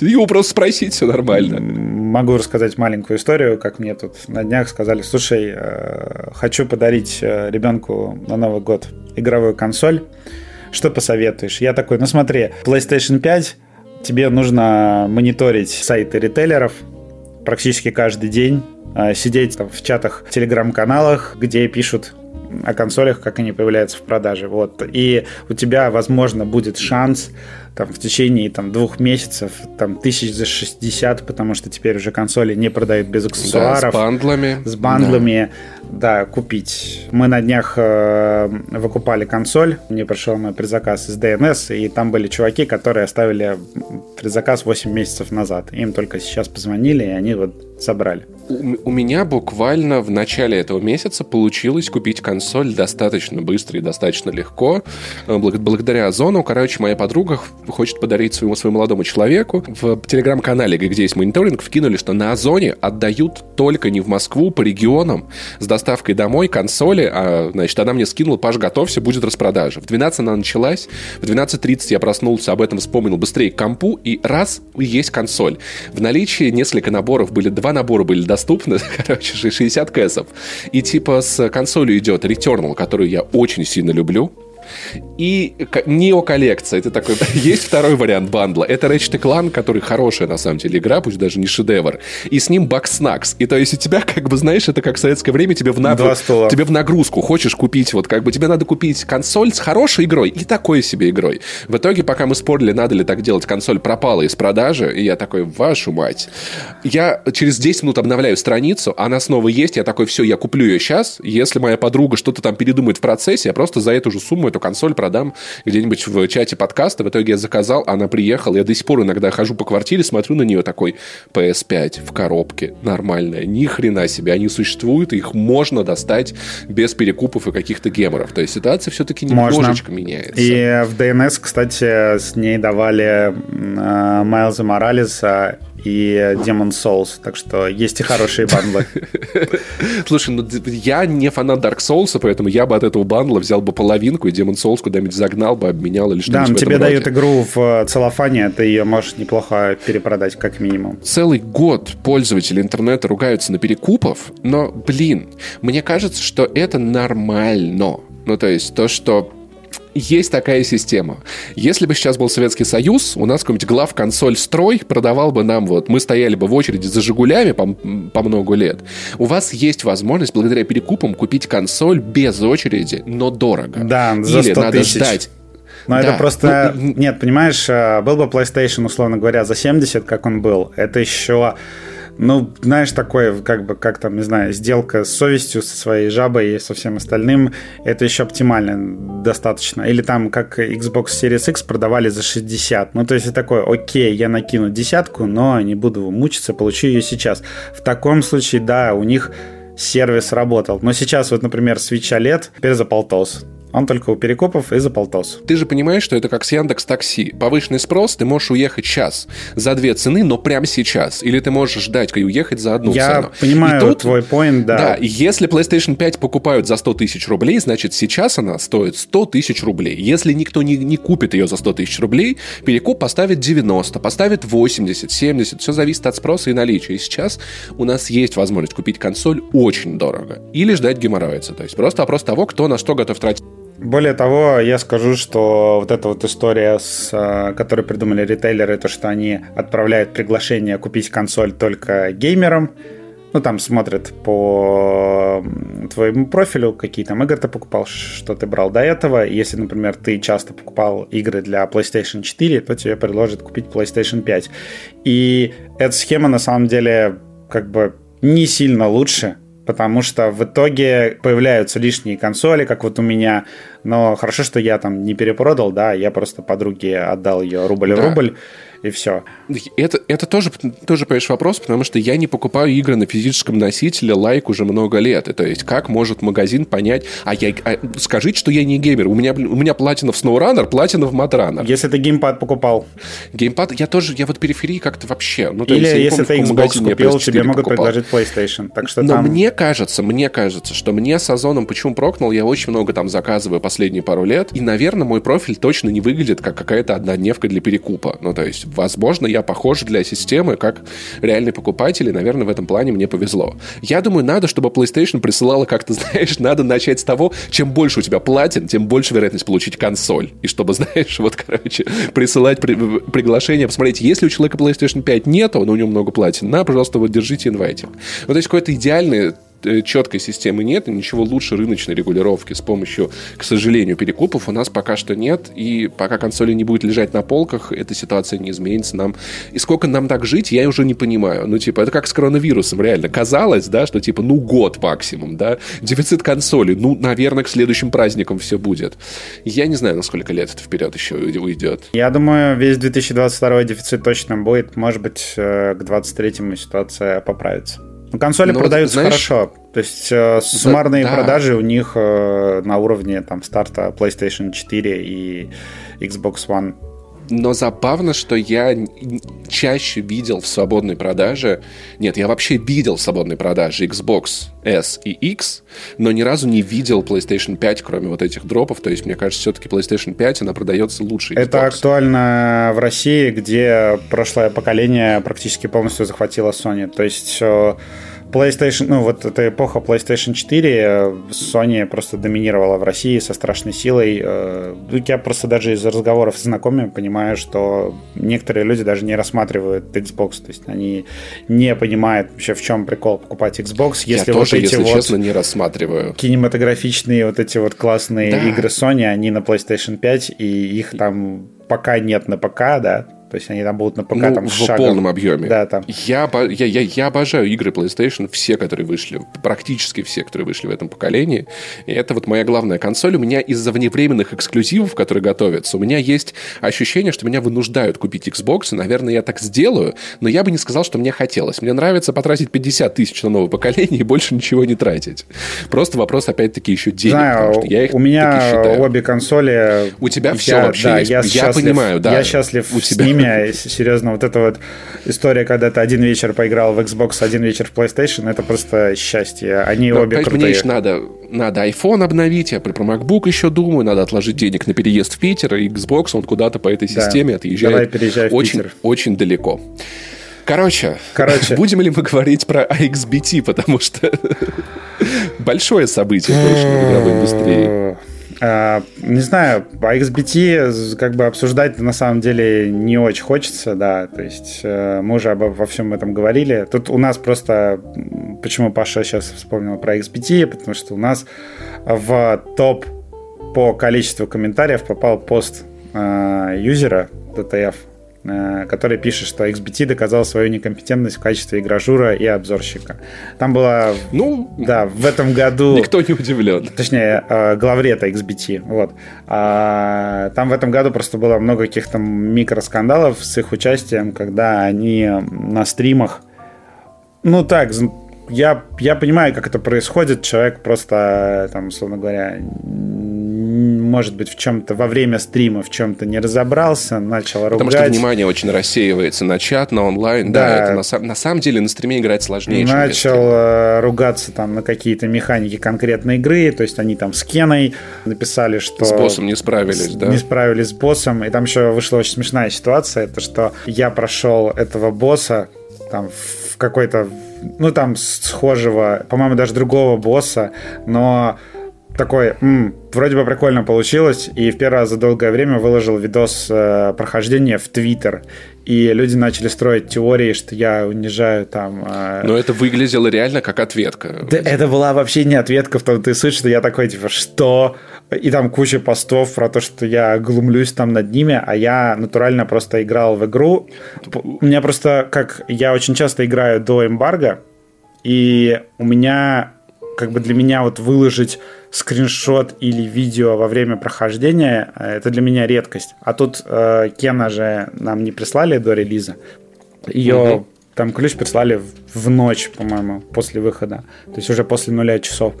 Его просто спросить, все нормально. Могу рассказать маленькую историю, как мне тут на днях сказали, слушай, э, хочу подарить э, ребенку на Новый год игровую консоль, что посоветуешь? Я такой, ну смотри, PlayStation 5 тебе нужно мониторить сайты ритейлеров практически каждый день, э, сидеть в чатах, телеграм-каналах, где пишут о консолях, как они появляются в продаже. Вот. И у тебя, возможно, будет шанс там, в течение там, двух месяцев там, тысяч за 60, потому что теперь уже консоли не продают без аксессуаров. Да, с бандлами. С бандлами, да, да купить. Мы на днях э, выкупали консоль, мне пришел мой предзаказ из DNS, и там были чуваки, которые оставили предзаказ 8 месяцев назад. Им только сейчас позвонили, и они вот собрали. У, у меня буквально в начале этого месяца получилось купить консоль достаточно быстро и достаточно легко. Э, благодаря Озону, короче, моя подруга хочет подарить своему, своему молодому человеку. В телеграм-канале, где есть мониторинг, вкинули, что на Озоне отдают только не в Москву, по регионам, с доставкой домой консоли. А, значит, она мне скинула, Паш, готовься, будет распродажа. В 12 она началась, в 12.30 я проснулся, об этом вспомнил быстрее к компу, и раз, есть консоль. В наличии несколько наборов были, два набора были доступны, короче, 60 кэсов. И типа с консолью идет Returnal, которую я очень сильно люблю. И нео-коллекция. Это такой... Есть второй вариант бандла. Это Ratchet Clank, который хорошая, на самом деле, игра, пусть даже не шедевр. И с ним Бакснакс. И то есть у тебя, как бы, знаешь, это как в советское время, тебе в, на... тебе в нагрузку хочешь купить, вот как бы тебе надо купить консоль с хорошей игрой и такой себе игрой. В итоге, пока мы спорили, надо ли так делать, консоль пропала из продажи, и я такой, вашу мать. Я через 10 минут обновляю страницу, она снова есть, я такой, все, я куплю ее сейчас. Если моя подруга что-то там передумает в процессе, я просто за эту же сумму эту консоль продам где-нибудь в чате подкаста. В итоге я заказал, она приехала. Я до сих пор иногда хожу по квартире, смотрю на нее такой PS5 в коробке. Нормальная. Ни хрена себе. Они существуют, их можно достать без перекупов и каких-то геморов. То есть ситуация все-таки немножечко можно. меняется. И в DNS, кстати, с ней давали э, Майлза Моралеса и Demon Souls, так что есть и хорошие бандлы. Слушай, ну я не фанат Dark Souls, поэтому я бы от этого бандла взял бы половинку и Demon Souls куда-нибудь загнал бы, обменял или что-нибудь Да, тебе дают игру в целлофане, ты ее можешь неплохо перепродать как минимум. Целый год пользователи интернета ругаются на перекупов, но, блин, мне кажется, что это нормально. Ну, то есть то, что есть такая система. Если бы сейчас был Советский Союз, у нас какой-нибудь глав консоль строй продавал бы нам вот, мы стояли бы в очереди за Жигулями по, по много лет. У вас есть возможность благодаря перекупам купить консоль без очереди, но дорого. Да, за 100 Или надо тысяч. ждать но да. это просто... Ну, нет, понимаешь, э, был бы PlayStation, условно говоря, за 70, как он был, это еще ну, знаешь, такое, как бы, как там, не знаю, сделка с совестью, со своей жабой и со всем остальным, это еще оптимально достаточно. Или там, как Xbox Series X продавали за 60. Ну, то есть, такое, окей, я накину десятку, но не буду мучиться, получу ее сейчас. В таком случае, да, у них сервис работал. Но сейчас вот, например, OLED теперь за полтос. Он только у перекопов и за полтос. Ты же понимаешь, что это как с Яндекс Такси. Повышенный спрос, ты можешь уехать сейчас за две цены, но прямо сейчас. Или ты можешь ждать и уехать за одну Я цену. Я понимаю тут, твой point, да. Да, если PlayStation 5 покупают за 100 тысяч рублей, значит сейчас она стоит 100 тысяч рублей. Если никто не, не купит ее за 100 тысяч рублей, перекуп поставит 90, поставит 80, 70. Все зависит от спроса и наличия. И сейчас у нас есть возможность купить консоль очень дорого. Или ждать геморроица. То есть просто вопрос того, кто на что готов тратить более того, я скажу, что вот эта вот история, с, э, которую придумали ритейлеры, то, что они отправляют приглашение купить консоль только геймерам, ну, там смотрят по твоему профилю, какие там игры ты покупал, что ты брал до этого. Если, например, ты часто покупал игры для PlayStation 4, то тебе предложат купить PlayStation 5. И эта схема, на самом деле, как бы не сильно лучше, потому что в итоге появляются лишние консоли, как вот у меня, но хорошо, что я там не перепродал, да, я просто подруге отдал ее рубль да. рубль, и все. Это, это тоже, тоже, понимаешь, вопрос, потому что я не покупаю игры на физическом носителе лайк уже много лет. И, то есть, как может магазин понять... А я... А, скажите, что я не геймер. У меня, у меня платина в SnowRunner, платина в MadRunner. Если ты геймпад покупал. Геймпад, я тоже... Я вот периферии как-то вообще... Ну, то Или есть, если помню, ты Xbox купил, тебе могут покупал. предложить PlayStation. Так что Но там... мне кажется, мне кажется, что мне с Озоном почему прокнул, я очень много там заказываю последние пару лет, и, наверное, мой профиль точно не выглядит как какая-то однодневка для перекупа. Ну, то есть, возможно, я похож для системы как реальный покупатель, и, наверное, в этом плане мне повезло. Я думаю, надо, чтобы PlayStation присылала как-то, знаешь, надо начать с того, чем больше у тебя платин, тем больше вероятность получить консоль. И чтобы, знаешь, вот, короче, присылать при, приглашение, посмотреть, если у человека PlayStation 5 нету, но у него много платин, на, пожалуйста, вот держите инвайтинг. Вот, то есть какой-то идеальный Э, четкой системы нет, и ничего лучше рыночной регулировки с помощью, к сожалению, перекупов у нас пока что нет, и пока консоли не будет лежать на полках, эта ситуация не изменится нам. И сколько нам так жить, я уже не понимаю. Ну, типа, это как с коронавирусом, реально. Казалось, да, что, типа, ну, год максимум, да, дефицит консоли, ну, наверное, к следующим праздникам все будет. Я не знаю, на сколько лет это вперед еще уйдет. Я думаю, весь 2022 дефицит точно будет. Может быть, э, к 2023 ситуация поправится. Ну, консоли Но, продаются знаешь, хорошо. То есть э, суммарные да, продажи да. у них э, на уровне там старта PlayStation 4 и Xbox One но забавно, что я чаще видел в свободной продаже... Нет, я вообще видел в свободной продаже Xbox S и X, но ни разу не видел PlayStation 5, кроме вот этих дропов. То есть, мне кажется, все-таки PlayStation 5, она продается лучше Xbox. Это актуально в России, где прошлое поколение практически полностью захватило Sony. То есть э, PlayStation, ну вот эта эпоха PlayStation 4, Sony просто доминировала в России со страшной силой. Э, ну, я просто даже из разговоров с знакомыми понимаю, что некоторые люди даже не рассматривают Xbox, то есть они не понимают вообще в чем прикол покупать Xbox, если я вот тоже, эти если вот честно, не рассматриваю. кинематографичные вот эти вот классные да. игры Sony, они на PlayStation 5 и их там пока нет на ПК, да, то есть они там будут на ПК ну, там, в шагом. полном объеме. Да, там. Я, я, я, я обожаю игры PlayStation, все, которые вышли, практически все, которые вышли в этом поколении. И это вот моя главная консоль. У меня из-за вневременных эксклюзивов, которые готовятся, у меня есть ощущение, что меня вынуждают купить Xbox. И, наверное, я так сделаю, но я бы не сказал, что мне хотелось. Мне нравится потратить 50 тысяч на новое поколение и больше ничего не тратить. Просто вопрос, опять-таки, еще денег. Знаю, я их у меня обе консоли... У тебя я, все вообще да, есть. Я, я понимаю, да. Я счастлив у тебя. Меня, серьезно, вот эта вот история, когда ты один вечер поиграл в Xbox, один вечер в PlayStation, это просто счастье. Они Но, обе крутые. Мне еще надо, надо iPhone обновить, я про MacBook еще думаю, надо отложить денег на переезд в Питер, и Xbox, он куда-то по этой системе да. отъезжает Давай переезжай в очень, Питер. очень далеко. Короче, Короче, будем ли мы говорить про AXBT, потому что большое событие точно в игровой индустрии. А, не знаю, по XBT как бы обсуждать на самом деле не очень хочется, да, то есть э, мы уже обо, во всем этом говорили. Тут у нас просто, почему Паша сейчас вспомнил про XBT, потому что у нас в топ по количеству комментариев попал пост э, юзера DTF, который пишет, что XBT доказал свою некомпетентность в качестве игражура и обзорщика. Там было... Ну, да, в этом году... Никто не удивлен. Точнее, э, главрета XBT. Вот. А, там в этом году просто было много каких-то микроскандалов с их участием, когда они на стримах... Ну так, я, я понимаю, как это происходит. Человек просто, там, условно говоря, может быть, в чем-то во время стрима в чем-то не разобрался, начал ругать. Потому что внимание очень рассеивается на чат, на онлайн. Да, да это на, на самом деле на стриме играть сложнее. Начал э, ругаться там на какие-то механики конкретной игры, то есть они там с Кеной написали, что... С боссом не справились, да? Не справились с боссом, и там еще вышла очень смешная ситуация, это что я прошел этого босса там в какой-то ну, там, схожего, по-моему, даже другого босса, но такой, м, вроде бы прикольно получилось, и в первый раз за долгое время выложил видос э, прохождения в Твиттер, и люди начали строить теории, что я унижаю там... Э... Но это выглядело реально как ответка. Да, это была вообще не ответка в том ты суть, что я такой, типа, что? И там куча постов про то, что я глумлюсь там над ними, а я натурально просто играл в игру. У меня просто, как я очень часто играю до эмбарго, и у меня как бы для меня вот выложить скриншот или видео во время прохождения, э, это для меня редкость. А тут э, Кена же нам не прислали до релиза. Ее угу. там ключ прислали в, в ночь, по-моему, после выхода. То есть уже после нуля часов.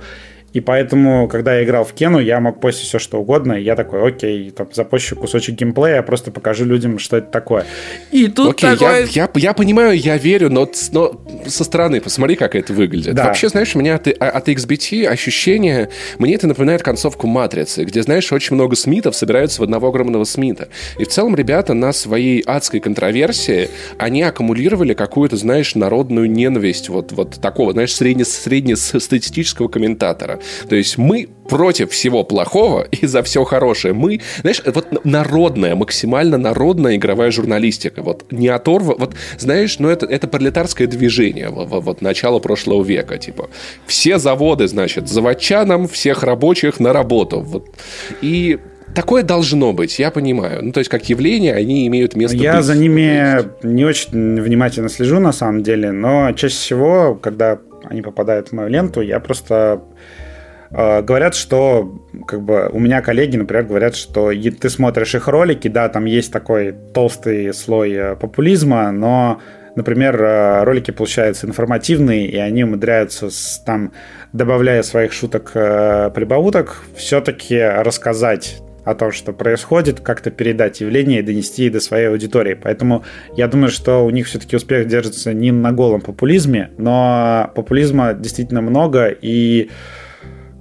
И поэтому, когда я играл в Кену, я мог постить все, что угодно. И я такой, окей, там, запущу кусочек геймплея, просто покажу людям, что это такое. И тут окей, такое... я, я, я понимаю, я верю, но, но со стороны посмотри, как это выглядит. Да. Вообще, знаешь, у меня от, от XBT ощущение, мне это напоминает концовку Матрицы, где, знаешь, очень много Смитов собираются в одного огромного Смита. И в целом ребята на своей адской контроверсии, они аккумулировали какую-то, знаешь, народную ненависть вот, вот такого, знаешь, средне, среднестатистического комментатора. То есть мы против всего плохого и за все хорошее. Мы, знаешь, вот народная, максимально народная игровая журналистика. Вот не оторва, вот знаешь, ну это, это пролетарское движение вот, вот начала прошлого века, типа. Все заводы, значит, заводчанам, всех рабочих на работу. Вот. И Такое должно быть, я понимаю. Ну, то есть, как явление, они имеют место Я быть. за ними не очень внимательно слежу, на самом деле, но чаще всего, когда они попадают в мою ленту, я просто говорят, что как бы у меня коллеги, например, говорят, что ты смотришь их ролики, да, там есть такой толстый слой э, популизма, но например, э, ролики получаются информативные, и они умудряются, с, там, добавляя своих шуток, прибауток, все-таки рассказать о том, что происходит, как-то передать явление и донести до своей аудитории. Поэтому я думаю, что у них все-таки успех держится не на голом популизме, но популизма действительно много, и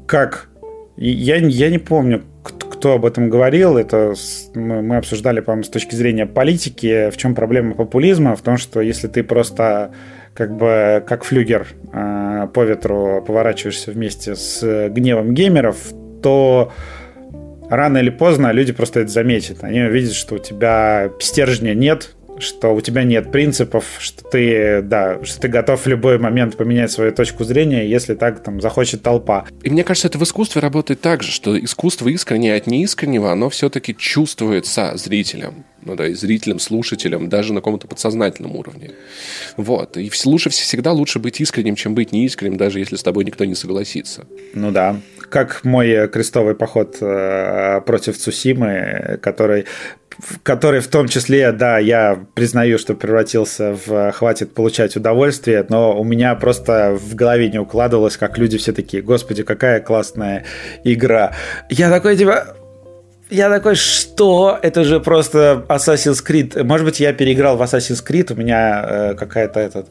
как... Я, я не помню, кто об этом говорил, это мы обсуждали, по-моему, с точки зрения политики, в чем проблема популизма, в том, что если ты просто как бы как флюгер э, по ветру поворачиваешься вместе с гневом геймеров, то рано или поздно люди просто это заметят. Они увидят, что у тебя стержня нет, что у тебя нет принципов, что ты, да, что ты готов в любой момент поменять свою точку зрения, если так там захочет толпа. И мне кажется, это в искусстве работает так же, что искусство искреннее от неискреннего, оно все-таки чувствуется зрителем ну да, и зрителям, слушателям, даже на каком-то подсознательном уровне. Вот. И лучше, всегда лучше быть искренним, чем быть неискренним, даже если с тобой никто не согласится. Ну да. Как мой крестовый поход э, против Цусимы, который который в том числе, да, я признаю, что превратился в «хватит получать удовольствие», но у меня просто в голове не укладывалось, как люди все такие, господи, какая классная игра. Я такой, типа, я такой, что? Это же просто Assassin's Creed. Может быть, я переиграл в Assassin's Creed, у меня э, какая-то этот,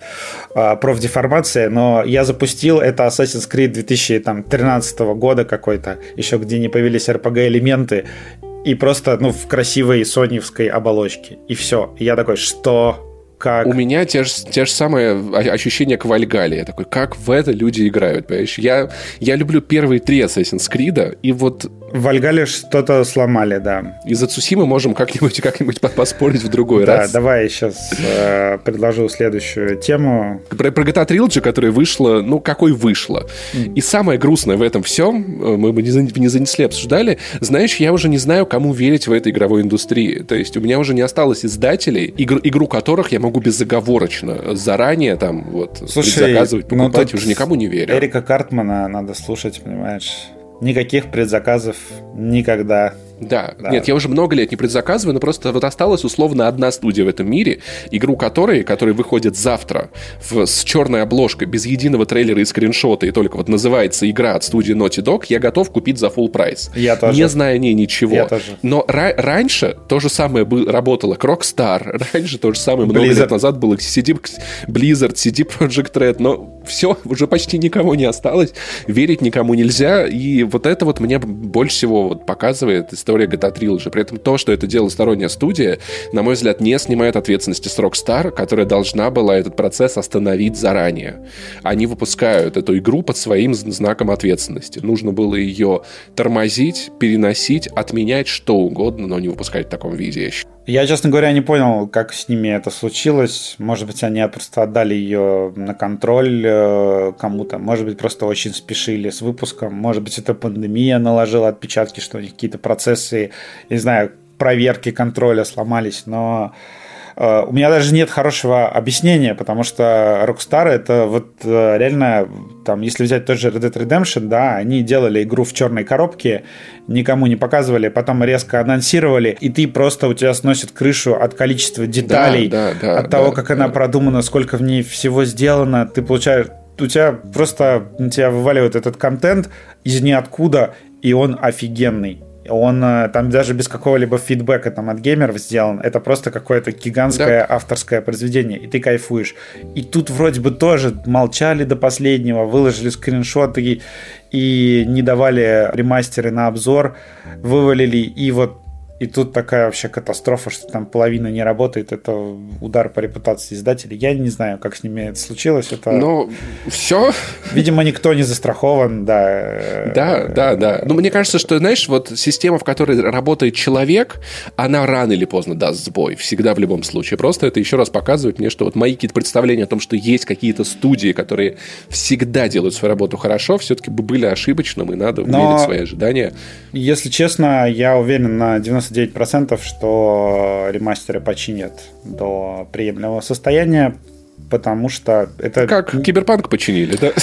э, профдеформация, но я запустил это Assassin's Creed 2013 года какой-то, еще где не появились RPG-элементы, и просто, ну, в красивой соневской оболочке. И все. Я такой, что? Как? У меня те же, те же самые ощущения к Вальгале. Я такой, как в это люди играют, понимаешь? Я, я люблю первые три Assassin's Creed, и вот в Вальгале что-то сломали, да. Из-за Цусимы можем как-нибудь как-нибудь поспорить в другой раз. Да, давай я сейчас э, предложу следующую тему. Про, про GTA Trilogy, которая вышла, ну, какой вышла. И самое грустное в этом всем, э, мы бы не, не занесли, обсуждали, знаешь, я уже не знаю, кому верить в этой игровой индустрии. То есть у меня уже не осталось издателей, игр, игру которых я могу безоговорочно заранее там вот Слушай, заказывать, ну покупать, ну, уже никому не верю. Эрика Картмана надо слушать, понимаешь? Никаких предзаказов никогда. Да. да. Нет, я уже много лет не предзаказываю, но просто вот осталась условно одна студия в этом мире, игру которой, которая выходит завтра в, с черной обложкой, без единого трейлера и скриншота, и только вот называется игра от студии Naughty Dog, я готов купить за full прайс. Я тоже. Не зная о ней ничего. Я тоже. Но ра- раньше то же самое был, работало Rockstar, раньше то же самое много Blizzard. лет назад было CD, Blizzard, CD Project Red, но все, уже почти никого не осталось, верить никому нельзя, и вот это вот мне больше всего вот показывает история GTA Trilogy. При этом то, что это делала сторонняя студия, на мой взгляд, не снимает ответственности с Rockstar, которая должна была этот процесс остановить заранее. Они выпускают эту игру под своим знаком ответственности. Нужно было ее тормозить, переносить, отменять что угодно, но не выпускать в таком виде. Я, честно говоря, не понял, как с ними это случилось. Может быть, они просто отдали ее на контроль э, кому-то. Может быть, просто очень спешили с выпуском. Может быть, это пандемия наложила отпечатки, что у них какие-то процессы, не знаю, проверки контроля сломались. Но у меня даже нет хорошего объяснения, потому что Rockstar это вот э, реально, там, если взять тот же Red Dead Redemption, да, они делали игру в черной коробке, никому не показывали, потом резко анонсировали, и ты просто, у тебя сносит крышу от количества деталей, да, да, да, от того, как она продумана, сколько в ней всего сделано, ты получаешь у тебя просто на тебя вываливает этот контент из ниоткуда, и он офигенный. Он э, там даже без какого-либо фидбэка там от геймеров сделан. Это просто какое-то гигантское да. авторское произведение, и ты кайфуешь. И тут вроде бы тоже молчали до последнего, выложили скриншоты и, и не давали ремастеры на обзор, вывалили, и вот и тут такая вообще катастрофа, что там половина не работает. Это удар по репутации издателей. Я не знаю, как с ними это случилось. Это... Ну, все. Видимо, никто не застрахован, да. Да, да, да. Ну, мне кажется, что, знаешь, вот система, в которой работает человек, она рано или поздно даст сбой. Всегда в любом случае. Просто это еще раз показывает мне, что вот мои какие-то представления о том, что есть какие-то студии, которые всегда делают свою работу хорошо, все-таки бы были ошибочным, и надо Но, умерить свои ожидания. Если честно, я уверен на 90 99%, что ремастеры починят до приемлемого состояния, потому что это... Как Киберпанк починили, да?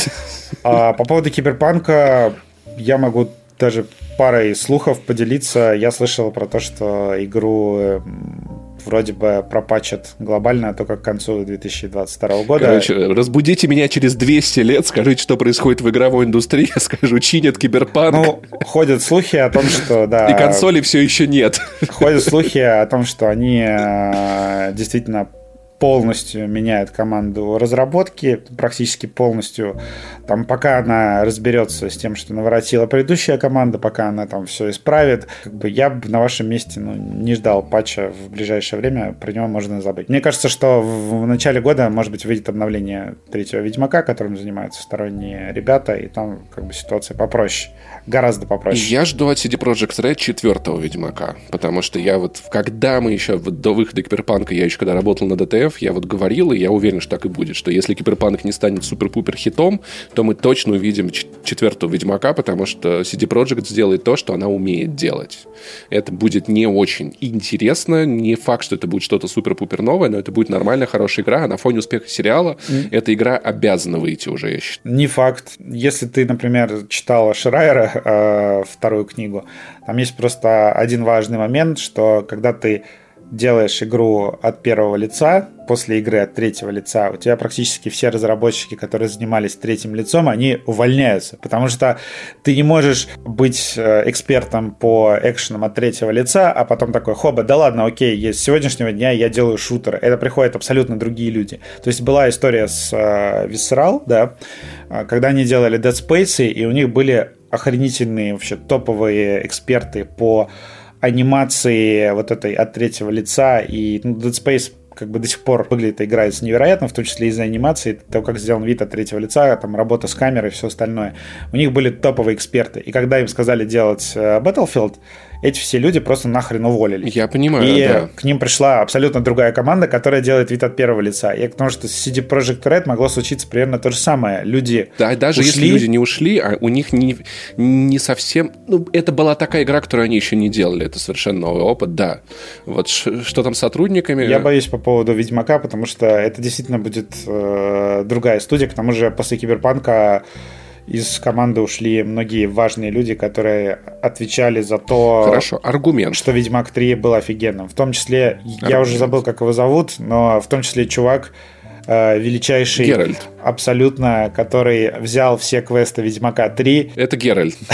А, по поводу Киберпанка я могу даже парой слухов поделиться. Я слышал про то, что игру вроде бы пропачат глобально только к концу 2022 года. Короче, разбудите меня через 200 лет, скажите, что происходит в игровой индустрии, я скажу, чинят киберпанк. Ну, ходят слухи о том, что, да... И консоли все еще нет. Ходят слухи о том, что они э, действительно полностью меняет команду разработки, практически полностью. Там, пока она разберется с тем, что наворотила предыдущая команда, пока она там все исправит, как бы я бы на вашем месте ну, не ждал патча в ближайшее время, про него можно забыть. Мне кажется, что в, начале года, может быть, выйдет обновление третьего Ведьмака, которым занимаются сторонние ребята, и там как бы ситуация попроще гораздо попроще. Я жду от CD Projekt Red четвертого Ведьмака, потому что я вот, когда мы еще до выхода Киберпанка, я еще когда работал на DTF, я вот говорил, и я уверен, что так и будет, что если Киберпанк не станет супер-пупер хитом, то мы точно увидим четвертого Ведьмака, потому что CD Projekt сделает то, что она умеет делать. Это будет не очень интересно, не факт, что это будет что-то супер-пупер новое, но это будет нормальная, хорошая игра, а на фоне успеха сериала mm. эта игра обязана выйти уже, я считаю. Не факт. Если ты, например, читала Шрайера, э, вторую книгу. Там есть просто один важный момент, что когда ты делаешь игру от первого лица, после игры от третьего лица, у тебя практически все разработчики, которые занимались третьим лицом, они увольняются, потому что ты не можешь быть э, экспертом по экшенам от третьего лица, а потом такой, хоба, да ладно, окей, с сегодняшнего дня я делаю шутер. Это приходят абсолютно другие люди. То есть была история с uh, Visceral, да, э, когда они делали Dead Space, и у них были охренительные вообще топовые эксперты по анимации вот этой от третьего лица, и ну, Dead Space как бы до сих пор выглядит и играется невероятно, в том числе из-за анимации, того, как сделан вид от третьего лица, там работа с камерой и все остальное. У них были топовые эксперты. И когда им сказали делать э, Battlefield, эти все люди просто нахрен уволили. Я понимаю, И да. к ним пришла абсолютно другая команда, которая делает вид от первого лица. И потому что с CD Projekt Red могло случиться примерно то же самое. Люди Да, даже ушли... если люди не ушли, а у них не, не совсем... Ну, это была такая игра, которую они еще не делали. Это совершенно новый опыт, да. Вот что там с сотрудниками? Я боюсь по поводу Ведьмака, потому что это действительно будет э, другая студия. К тому же после Киберпанка из команды ушли многие важные люди, которые отвечали за то, Хорошо, аргумент. что Ведьмак 3 был офигенным. В том числе, аргумент. я уже забыл, как его зовут, но в том числе чувак, э, величайший, Геральт. абсолютно, который взял все квесты Ведьмака 3. Это Геральт.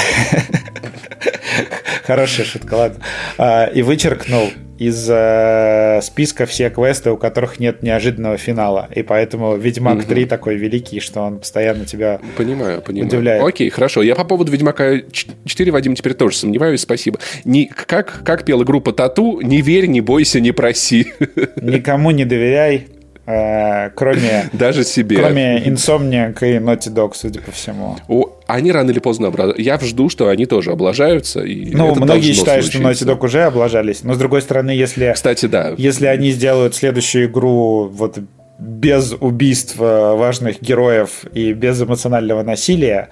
Хорошая шутка, ладно. А, и вычеркнул из э, списка все квесты, у которых нет неожиданного финала. И поэтому Ведьмак 3 такой великий, что он постоянно тебя понимаю, понимаю. удивляет. Окей, хорошо. Я по поводу Ведьмака 4, Вадим, теперь тоже сомневаюсь, спасибо. Не, как, как пела группа Тату, не верь, не бойся, не проси. Никому не доверяй, кроме... Даже себе. Кроме Insomniac и Naughty Dog, судя по всему. О, они рано или поздно облажаются. Я жду, что они тоже облажаются. И ну, многие считают, случиться. что Naughty Dog уже облажались. Но, с другой стороны, если... Кстати, да. Если они сделают следующую игру вот без убийств э, важных героев и без эмоционального насилия,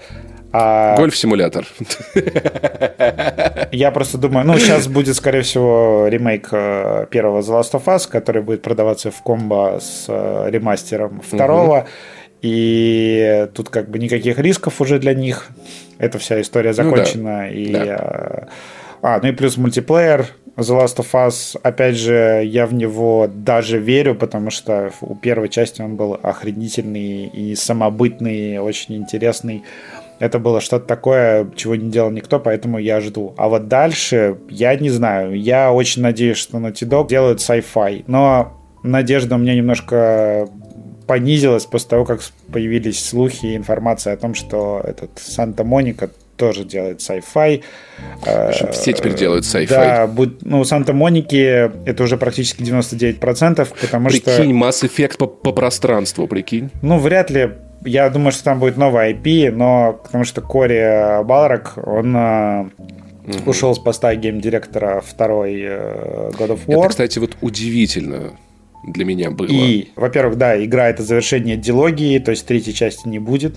а... Гольф-симулятор. Я просто думаю, ну, сейчас будет, скорее всего, ремейк э, первого The Last of Us, который будет продаваться в комбо с э, ремастером второго. Угу. И тут как бы никаких рисков уже для них. Эта вся история закончена. Ну, да. И да. А, ну и плюс мультиплеер, The Last of Us, опять же, я в него даже верю, потому что у первой части он был охренительный и самобытный, очень интересный. Это было что-то такое, чего не делал никто, поэтому я жду. А вот дальше, я не знаю. Я очень надеюсь, что Naughty Dog делают sci-fi. Но надежда у меня немножко понизилась после того, как появились слухи и информация о том, что этот Санта-Моника тоже делает sci-fi. Все теперь делают sci-fi. Да, ну, Санта-Моники это уже практически 99%, потому прикинь, что... Прикинь, Mass Effect по, по пространству, прикинь. Ну, вряд ли я думаю, что там будет новый IP, но потому что Кори Балрак, он угу. ушел с поста гейм-директора второй э, God of War. Это, кстати, вот удивительно для меня было. И, во-первых, да, игра это завершение дилогии, то есть третьей части не будет.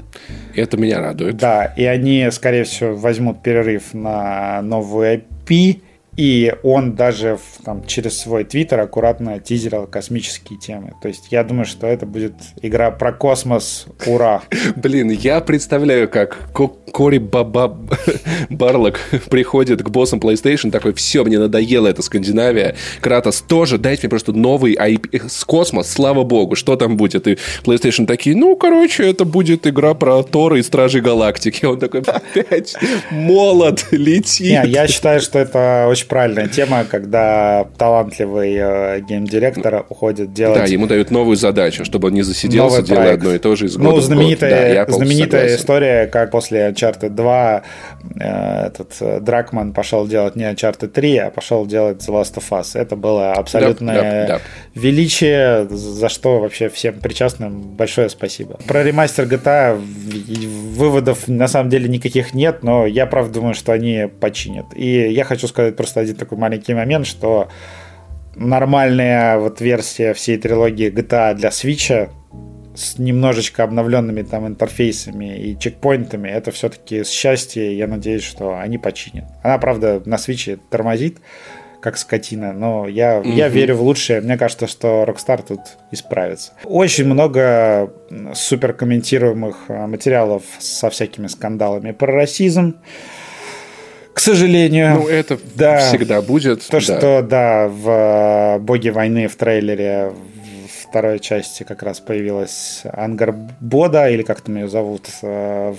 Это меня радует. Да, и они, скорее всего, возьмут перерыв на новую IP, и он даже в, там, через свой твиттер аккуратно тизерил космические темы. То есть я думаю, что это будет игра про космос. Ура! Блин, я представляю, как Кори Баба Барлок приходит к боссам PlayStation, такой, все, мне надоело эта Скандинавия. Кратос тоже, дайте мне просто новый IP, с космос, слава богу, что там будет? И PlayStation такие, ну, короче, это будет игра про Тора и Стражи Галактики. Он такой, опять молот летит. Не, я считаю, что это очень правильная тема, когда талантливый э, гейм-директор уходит делать... Да, ему дают новую задачу, чтобы он не засиделся, делая одно и то же из года Ну, знаменитая, да, знаменитая история, как после Uncharted 2 э, этот э, Дракман пошел делать не Uncharted 3, а пошел делать The Last of Us. Это было абсолютное да, да, да. Величие, за что вообще всем причастным большое спасибо. Про ремастер GTA выводов на самом деле никаких нет, но я правда думаю, что они починят. И я хочу сказать просто один такой маленький момент, что нормальная вот версия всей трилогии GTA для Switch с немножечко обновленными там интерфейсами и чекпоинтами, это все-таки счастье, я надеюсь, что они починят. Она, правда, на свече тормозит, как скотина, но я, угу. я верю в лучшее. Мне кажется, что Rockstar тут исправится. Очень много супер комментируемых э, материалов со всякими скандалами про расизм. К сожалению. Ну, это да, всегда будет. То, да. что, да, в э, «Боге войны» в трейлере второй части как раз появилась Ангар Бода, или как там ее зовут, э,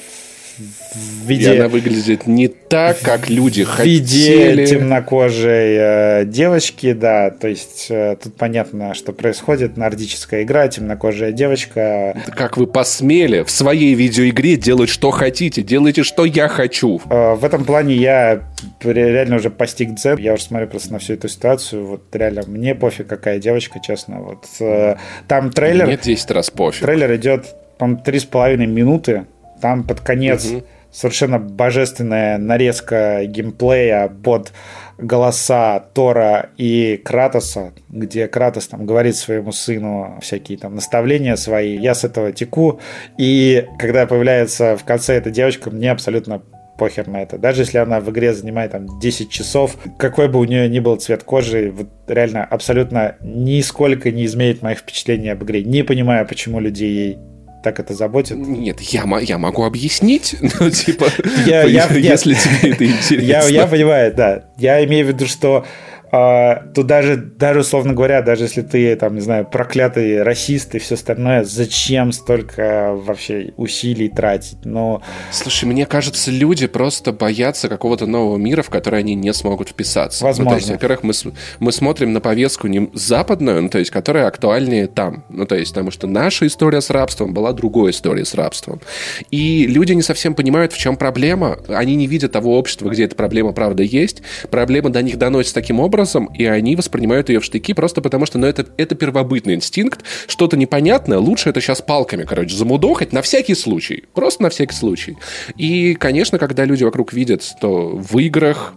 в виде... И она выглядит не так, как люди в хотели. В виде темнокожей э, девочки, да. То есть э, тут понятно, что происходит. Нордическая игра, темнокожая девочка. Как вы посмели в своей видеоигре делать, что хотите. Делайте, что я хочу. Э, в этом плане я реально уже постиг дзен. Я уже смотрю просто на всю эту ситуацию. Вот реально мне пофиг, какая девочка, честно. Вот э, там трейлер... Нет, 10 раз пофиг. Трейлер идет, по-моему, 3,5 минуты там под конец угу. совершенно божественная нарезка геймплея под голоса Тора и Кратоса, где Кратос там говорит своему сыну всякие там наставления свои. Я с этого теку. И когда появляется в конце эта девочка, мне абсолютно похер на это. Даже если она в игре занимает там 10 часов, какой бы у нее ни был цвет кожи, вот реально абсолютно нисколько не изменит моих впечатлений об игре. Не понимаю, почему людей ей так это заботит? Нет, я, я могу объяснить, ну, типа, я, я, если тебе это интересно. Я, я понимаю, да. Я имею в виду, что а, то даже, даже, условно говоря, даже если ты, там, не знаю, проклятый расист и все остальное, зачем столько вообще усилий тратить? Но... Слушай, мне кажется, люди просто боятся какого-то нового мира, в который они не смогут вписаться. Возможно. Ну, то есть, во-первых, мы, мы смотрим на повестку не западную, ну, то есть, которая актуальнее там. Ну, то есть, потому что наша история с рабством была другой историей с рабством. И люди не совсем понимают, в чем проблема. Они не видят того общества, где эта проблема правда есть. Проблема до них доносится таким образом, образом, и они воспринимают ее в штыки просто потому, что ну, это, это первобытный инстинкт, что-то непонятное, лучше это сейчас палками, короче, замудохать на всякий случай, просто на всякий случай. И, конечно, когда люди вокруг видят, что в играх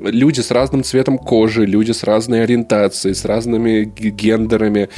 люди с разным цветом кожи, люди с разной ориентацией, с разными гендерами,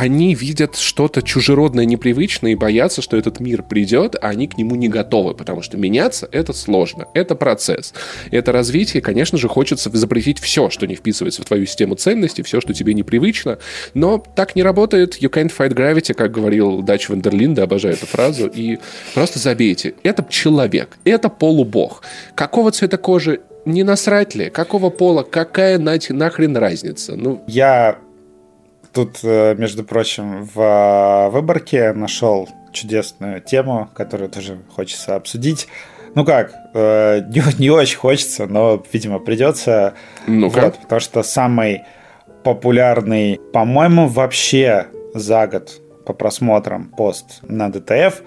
они видят что-то чужеродное, непривычное и боятся, что этот мир придет, а они к нему не готовы, потому что меняться — это сложно, это процесс. Это развитие, конечно же, хочется запретить все, что не вписывается в твою систему ценностей, все, что тебе непривычно, но так не работает. You can't fight gravity, как говорил Дач Вандерлинда, обожаю эту фразу, и просто забейте. Это человек, это полубог. Какого цвета кожи не насрать ли? Какого пола? Какая нахрен разница? Ну, я тут, э, между прочим, в э, выборке нашел чудесную тему, которую тоже хочется обсудить. Ну как, э, не, не очень хочется, но, видимо, придется. Ну вот, потому что самый популярный, по-моему, вообще за год по просмотрам пост на ДТФ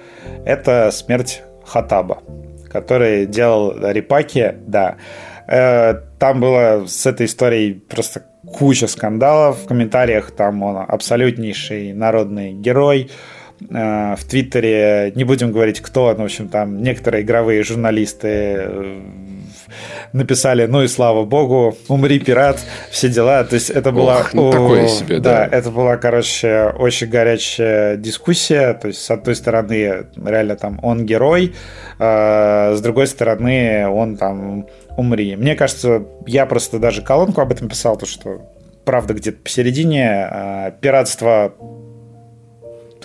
это смерть Хатаба, который делал репаки, да. Там было с этой историей просто куча скандалов. В комментариях там он абсолютнейший народный герой. Э, в Твиттере, не будем говорить кто, но, в общем, там некоторые игровые журналисты э, написали, ну и слава богу, умри, пират, все дела. То есть это была... Ох, ну, такое себе, да. Да, это была, короче, очень горячая дискуссия. То есть, с одной стороны, реально там он герой, а с другой стороны, он там умри. Мне кажется, я просто даже колонку об этом писал, то что правда где-то посередине а, пиратство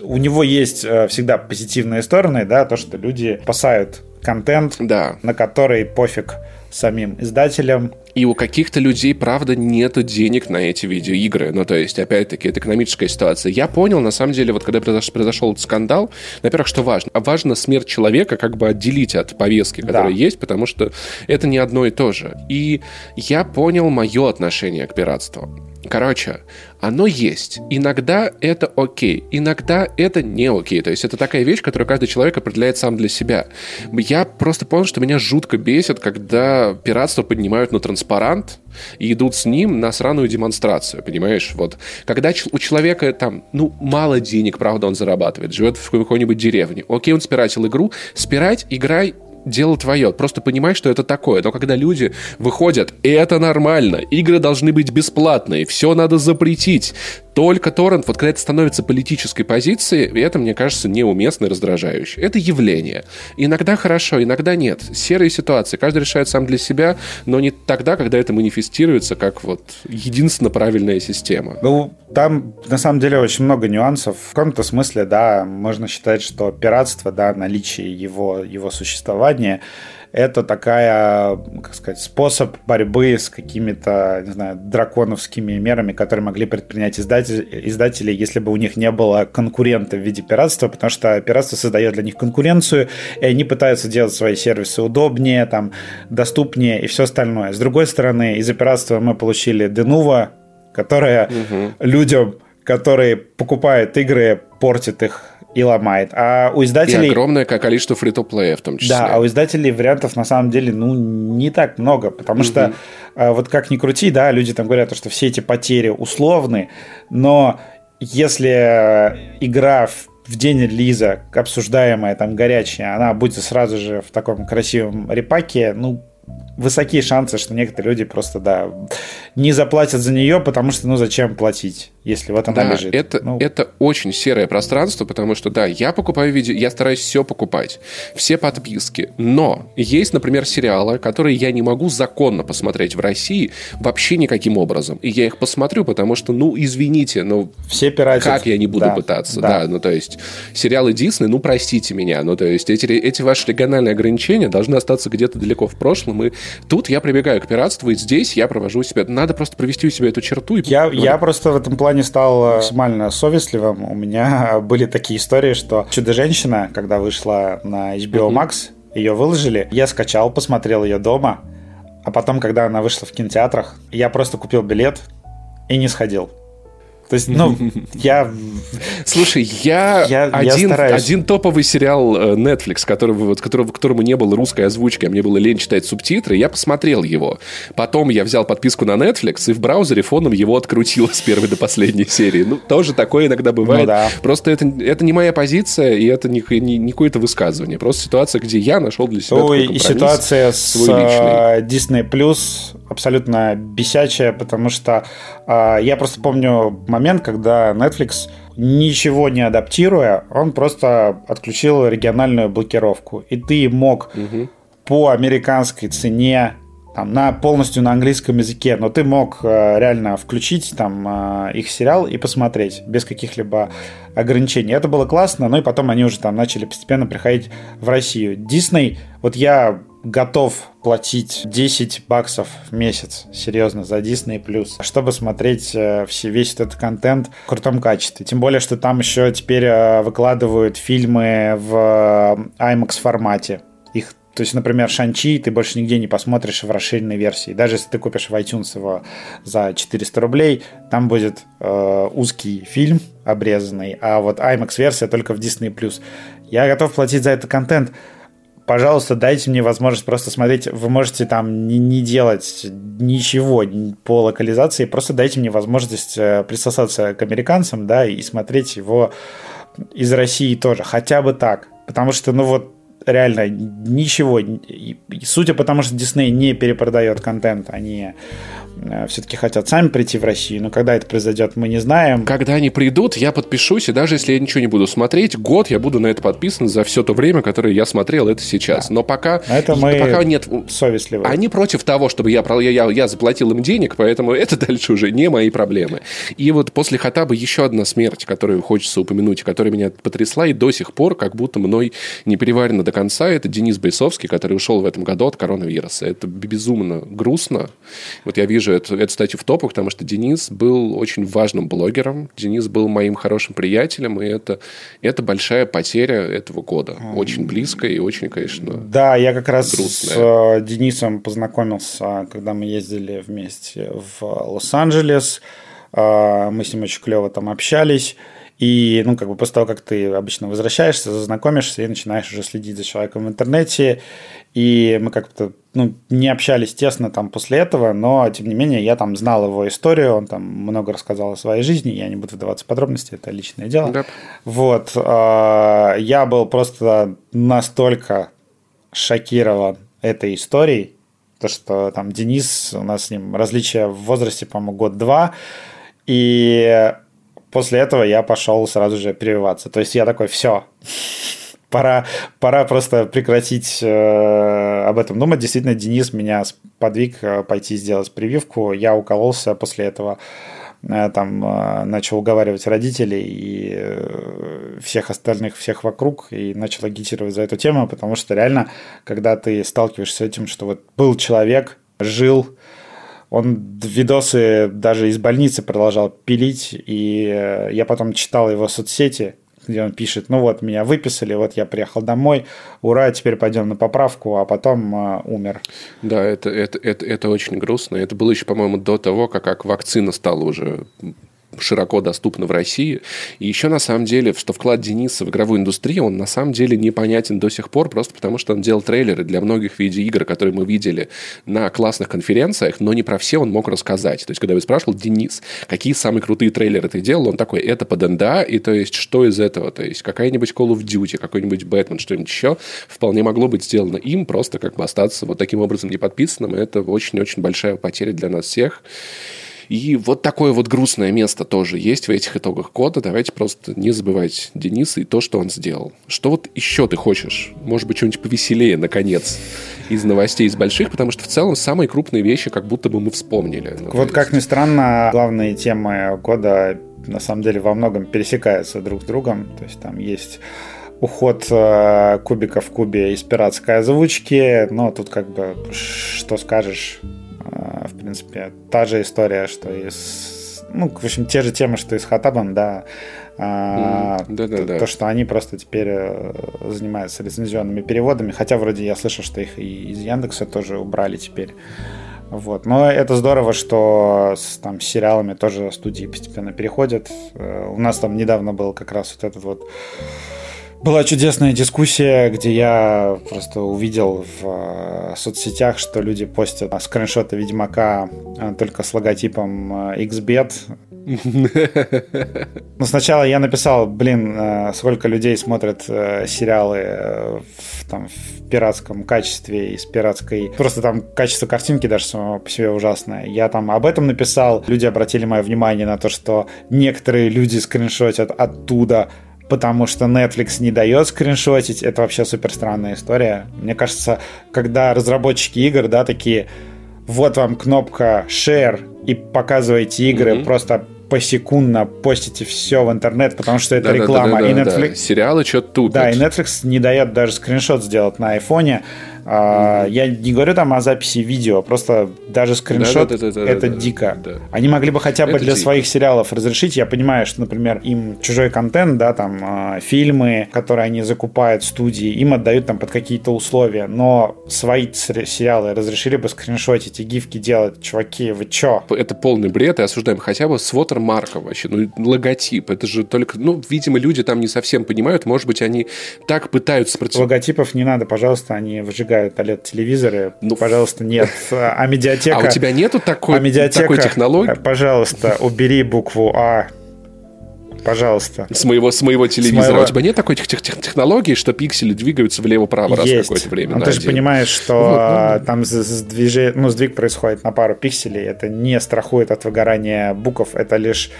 у него есть э, всегда позитивные стороны, да, то, что люди спасают контент, да. на который пофиг самим издателям. И у каких-то людей, правда, нет денег на эти видеоигры. Ну, то есть, опять-таки, это экономическая ситуация. Я понял, на самом деле, вот когда произошел, произошел этот скандал, во-первых, что важно? А важно смерть человека как бы отделить от повестки, которая да. есть, потому что это не одно и то же. И я понял мое отношение к пиратству. Короче, оно есть. Иногда это окей, иногда это не окей. То есть это такая вещь, которую каждый человек определяет сам для себя. Я просто понял, что меня жутко бесит, когда пиратство поднимают на транспарант и идут с ним на сраную демонстрацию, понимаешь? Вот. Когда у человека там, ну, мало денег, правда, он зарабатывает, живет в какой-нибудь деревне. Окей, он спиратил игру. Спирать, играй, дело твое. Просто понимай, что это такое. Но когда люди выходят, это нормально, игры должны быть бесплатные, все надо запретить, только торрент, вот когда это становится политической позицией, это, мне кажется, неуместно и раздражающе. Это явление. Иногда хорошо, иногда нет. Серые ситуации. Каждый решает сам для себя, но не тогда, когда это манифестируется как вот единственно правильная система. Ну, там на самом деле очень много нюансов. В каком-то смысле, да, можно считать, что пиратство, да, наличие его, его существования это такая, как сказать, способ борьбы с какими-то, не знаю, драконовскими мерами, которые могли предпринять издатели, издатели, если бы у них не было конкурента в виде пиратства, потому что пиратство создает для них конкуренцию, и они пытаются делать свои сервисы удобнее, там, доступнее и все остальное. С другой стороны, из-за пиратства мы получили Denuvo, которая угу. людям, которые покупают игры, портит их и ломает. А у издателей... И огромное количество фри то в том числе. Да, а у издателей вариантов на самом деле ну не так много, потому угу. что а, вот как ни крути, да, люди там говорят, что все эти потери условны, но если игра в в день релиза, обсуждаемая, там, горячая, она будет сразу же в таком красивом репаке, ну, высокие шансы, что некоторые люди просто, да, не заплатят за нее, потому что, ну, зачем платить, если в этом да, лежит. Это, ну. это очень серое пространство, потому что, да, я покупаю видео, я стараюсь все покупать, все подписки, но есть, например, сериалы, которые я не могу законно посмотреть в России вообще никаким образом, и я их посмотрю, потому что, ну, извините, ну, все пиратят. как я не буду да, пытаться, да. да, ну, то есть, сериалы Дисней, ну, простите меня, ну, то есть, эти, эти ваши региональные ограничения должны остаться где-то далеко в прошлом, и тут я прибегаю к пиратству, и здесь я провожу себя, надо просто провести у себя эту черту. И... Я, я просто в этом плане стал максимально совестливым. У меня были такие истории, что «Чудо-женщина», когда вышла на HBO Max, ее выложили, я скачал, посмотрел ее дома, а потом, когда она вышла в кинотеатрах, я просто купил билет и не сходил. То есть, ну, я... Слушай, я, я, один, я один топовый сериал э, Netflix, которого, вот, которого, которому не было русской озвучки, а мне было лень читать субтитры, я посмотрел его. Потом я взял подписку на Netflix и в браузере фоном его открутил с первой до последней серии. Ну, тоже такое иногда бывает. Ну, да. Просто это, это не моя позиция, и это не, не, не какое-то высказывание. Просто ситуация, где я нашел для себя ну, и ситуация с личный. Disney Plus абсолютно бесячая, потому что э, я просто помню момент, когда Netflix ничего не адаптируя, он просто отключил региональную блокировку. И ты мог угу. по американской цене там, на, полностью на английском языке, но ты мог э, реально включить там э, их сериал и посмотреть без каких-либо ограничений. Это было классно, но и потом они уже там начали постепенно приходить в Россию. Дисней, вот я готов платить 10 баксов в месяц, серьезно, за Disney+, чтобы смотреть э, все, весь этот контент в крутом качестве. Тем более, что там еще теперь э, выкладывают фильмы в IMAX формате. Их то есть, например, Шанчи ты больше нигде не посмотришь в расширенной версии. Даже если ты купишь в iTunes его за 400 рублей, там будет э, узкий фильм обрезанный, а вот IMAX-версия только в Disney+. Я готов платить за этот контент. Пожалуйста, дайте мне возможность просто смотреть. Вы можете там не, не делать ничего по локализации, просто дайте мне возможность э, присосаться к американцам, да, и смотреть его из России тоже, хотя бы так. Потому что, ну вот, реально ничего. Судя по тому, что Дисней не перепродает контент, они Э, все-таки хотят сами прийти в Россию, но когда это произойдет, мы не знаем. Когда они придут, я подпишусь, и даже если я ничего не буду смотреть, год я буду на это подписан за все то время, которое я смотрел это сейчас. Да. Но пока, это мы пока нет... совестливые. Они против того, чтобы я, я, я, я заплатил им денег, поэтому это дальше уже не мои проблемы. И вот после Хатаба еще одна смерть, которую хочется упомянуть, которая меня потрясла и до сих пор как будто мной не переварена до конца, это Денис Бойцовский, который ушел в этом году от коронавируса. Это безумно грустно. Вот я вижу это, это, кстати, в топах, потому что Денис был очень важным блогером. Денис был моим хорошим приятелем, и это, это большая потеря этого года. Очень близкая и очень, конечно, Да, я как раз грустная. с э, Денисом познакомился, когда мы ездили вместе в Лос-Анджелес. Э, мы с ним очень клево там общались. И, ну, как бы после того, как ты обычно возвращаешься, знакомишься и начинаешь уже следить за человеком в интернете. И мы как-то ну, не общались тесно там после этого, но, тем не менее, я там знал его историю, он там много рассказал о своей жизни, я не буду вдаваться в подробности, это личное дело. Да. Вот. Э, я был просто настолько шокирован этой историей, то, что там Денис, у нас с ним различия в возрасте, по-моему, год-два, и после этого я пошел сразу же прививаться. То есть я такой, все, пора, пора просто прекратить э, об этом думать. Действительно, Денис меня подвиг э, пойти сделать прививку. Я укололся после этого э, там э, начал уговаривать родителей и всех остальных, всех вокруг, и начал агитировать за эту тему, потому что реально, когда ты сталкиваешься с этим, что вот был человек, жил, он видосы даже из больницы продолжал пилить, и э, я потом читал его соцсети, где он пишет, ну вот, меня выписали, вот я приехал домой, ура, теперь пойдем на поправку, а потом э, умер. Да, это, это, это, это очень грустно. Это было еще, по-моему, до того, как, как вакцина стала уже широко доступна в России. И еще на самом деле, что вклад Дениса в игровую индустрию, он на самом деле непонятен до сих пор, просто потому что он делал трейлеры для многих видеоигр, которые мы видели на классных конференциях, но не про все он мог рассказать. То есть, когда я спрашивал, Денис, какие самые крутые трейлеры ты делал, он такой, это под НДА, и то есть, что из этого? То есть, какая-нибудь Call of Duty, какой-нибудь Бэтмен, что-нибудь еще, вполне могло быть сделано им, просто как бы остаться вот таким образом неподписанным, и это очень-очень большая потеря для нас всех. И вот такое вот грустное место тоже есть в этих итогах кода. Давайте просто не забывать Дениса и то, что он сделал. Что вот еще ты хочешь? Может быть, что-нибудь повеселее, наконец, из новостей из больших, потому что в целом самые крупные вещи как будто бы мы вспомнили. Ну, вот как ни странно, главные темы года на самом деле во многом пересекаются друг с другом. То есть там есть уход э, кубика в кубе из пиратской озвучки, но тут как бы что скажешь, в принципе, та же история, что и с... Ну, в общем, те же темы, что и с Хатабом, да. А, да, да, да. То, что они просто теперь э, занимаются лицензионными переводами, хотя вроде я слышал, что их и из Яндекса тоже убрали теперь. Вот. Но это здорово, что с там, сериалами тоже студии постепенно переходят. Э, у нас там недавно был как раз вот этот вот была чудесная дискуссия, где я просто увидел в э, соцсетях, что люди постят скриншоты Ведьмака э, только с логотипом э, XBET. Но сначала я написал, блин, сколько людей смотрят сериалы в, там, в пиратском качестве и с пиратской... Просто там качество картинки даже само по себе ужасное. Я там об этом написал, люди обратили мое внимание на то, что некоторые люди скриншотят оттуда потому что Netflix не дает скриншотить. Это вообще супер странная история. Мне кажется, когда разработчики игр, да, такие, вот вам кнопка share и показываете игры, mm-hmm. просто посекундно постите все в интернет, потому что это да, реклама. Да, да, да, и Netflix... Да. Сериалы что-то тут. Да, и Netflix не дает даже скриншот сделать на айфоне. А, mm-hmm. Я не говорю там о записи видео, просто даже скриншот да, да, да, это дико. Они могли бы хотя бы это для дико. своих сериалов разрешить. Я понимаю, что, например, им чужой контент, да, там а, фильмы, которые они закупают в студии, им отдают там под какие-то условия, но свои сериалы разрешили бы скриншотить и гифки делать. Чуваки, вы чё? Это полный бред, и осуждаем хотя бы с вотермарком вообще, ну, логотип. Это же только, ну, видимо, люди там не совсем понимают, может быть, они так пытаются... Логотипов не надо, пожалуйста, они выжигают OLED-телевизоры. Ну, пожалуйста, нет. А медиатека... А у тебя нету такой, а медиатека, такой технологии? Пожалуйста, убери букву А Пожалуйста. С моего, с моего телевизора. С моего... А у тебя нет такой тех, тех, технологии, что пиксели двигаются влево-право раз какое-то время? Ну, ты же понимаешь, что вот, ну... там сдвиж... ну, сдвиг происходит на пару пикселей. Это не страхует от выгорания букв. Это лишь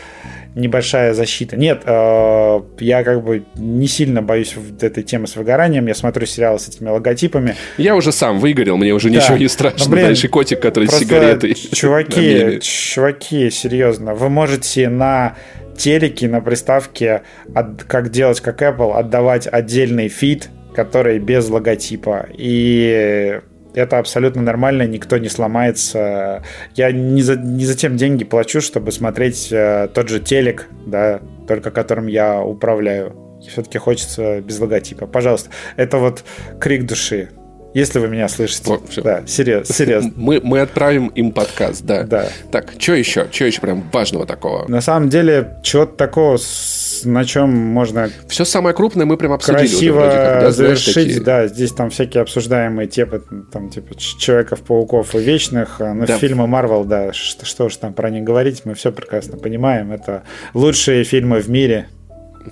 небольшая защита. Нет, э, я как бы не сильно боюсь этой темы с выгоранием. Я смотрю сериалы с этими логотипами. Я уже сам выгорел, мне уже да. ничего не страшно. Но, блин, Дальше котик, который с сигаретой. Чуваки, чуваки, серьезно, вы можете на телеке, на приставке, от, как делать как Apple, отдавать отдельный фид, который без логотипа. И это абсолютно нормально, никто не сломается. Я не за, не за тем деньги плачу, чтобы смотреть э, тот же телек, да, только которым я управляю. Все-таки хочется без логотипа. Пожалуйста, это вот крик души. Если вы меня слышите. Вот, да, серьезно. серьезно. Мы, мы отправим им подкаст, да. Да. Так, что еще? Что еще прям важного такого? На самом деле, чего-то такого, на чем можно... Все самое крупное мы прям обсудили. Красиво уже, как, да, завершить, знаешь, да. Здесь там всякие обсуждаемые темы, там, типа, Человеков-пауков и Вечных. А, Но да. фильмы Марвел, да, что, что уж там про них говорить, мы все прекрасно понимаем. Это лучшие фильмы в мире,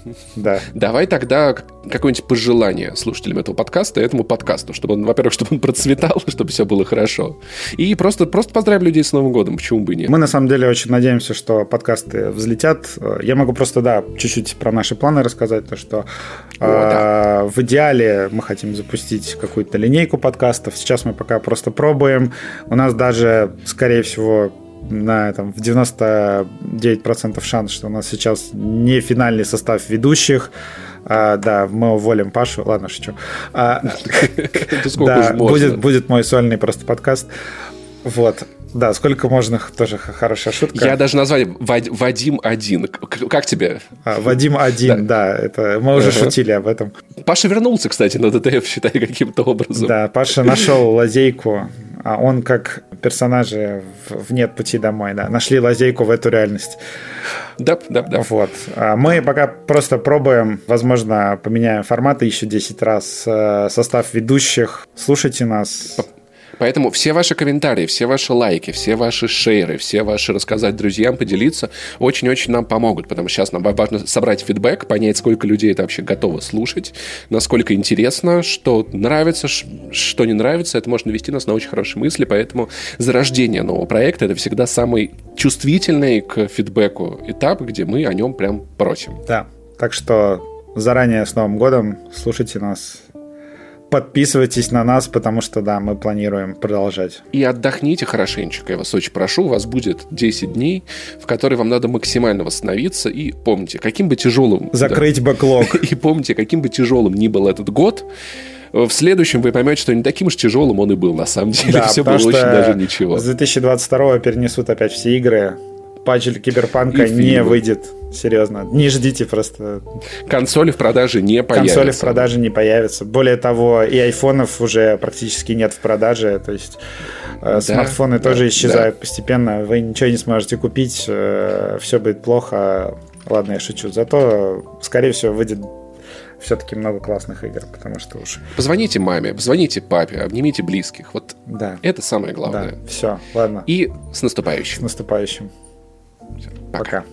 да. Давай тогда какое-нибудь пожелание слушателям этого подкаста, этому подкасту, чтобы он, во-первых, чтобы он процветал, чтобы все было хорошо. И просто, просто поздравим людей с Новым годом, почему бы и нет. Мы на самом деле очень надеемся, что подкасты взлетят. Я могу просто, да, чуть-чуть про наши планы рассказать, то что О, э, да. в идеале мы хотим запустить какую-то линейку подкастов. Сейчас мы пока просто пробуем. У нас даже, скорее всего, на там, в 99% шанс, что у нас сейчас не финальный состав ведущих. А, да, мы уволим Пашу. Ладно, шучу. А, да, будет, будет мой сольный просто подкаст. Вот. Да, сколько можно, тоже хорошая шутка. Я даже назвали Вадим один. Как тебе? А, Вадим один, да. да это, мы уже шутили об этом. Паша вернулся, кстати, на ДТФ, считай, каким-то образом. Да, Паша нашел лазейку он как персонажи в «Нет пути домой», да, нашли лазейку в эту реальность. Да, да, да. Вот. А мы пока просто пробуем, возможно, поменяем форматы еще 10 раз, э, состав ведущих. Слушайте нас. Поэтому все ваши комментарии, все ваши лайки, все ваши шейры, все ваши рассказать друзьям, поделиться, очень-очень нам помогут, потому что сейчас нам важно собрать фидбэк, понять, сколько людей это вообще готово слушать, насколько интересно, что нравится, что не нравится, это может навести нас на очень хорошие мысли, поэтому зарождение нового проекта это всегда самый чувствительный к фидбэку этап, где мы о нем прям просим. Да, так что заранее с Новым годом. Слушайте нас подписывайтесь на нас, потому что, да, мы планируем продолжать. И отдохните хорошенечко, я вас очень прошу. У вас будет 10 дней, в которые вам надо максимально восстановиться. И помните, каким бы тяжелым... Закрыть да, бэклог. И помните, каким бы тяжелым ни был этот год, в следующем вы поймете, что не таким уж тяжелым он и был, на самом деле. Да, Все было очень даже ничего. С 2022 перенесут опять все игры. Патч Киберпанка не выйдет Серьезно, не ждите просто. Консоли в продаже не появятся. Консоли в продаже не появятся. Более того, и айфонов уже практически нет в продаже. То есть э, да, смартфоны да, тоже исчезают да. постепенно. Вы ничего не сможете купить. Э, Все будет плохо. Ладно, я шучу. Зато, скорее всего, выйдет все-таки много классных игр, потому что уж... Позвоните маме, позвоните папе, обнимите близких. Вот да. это самое главное. Да, все, ладно. И с наступающим. С наступающим. Все, пока. пока.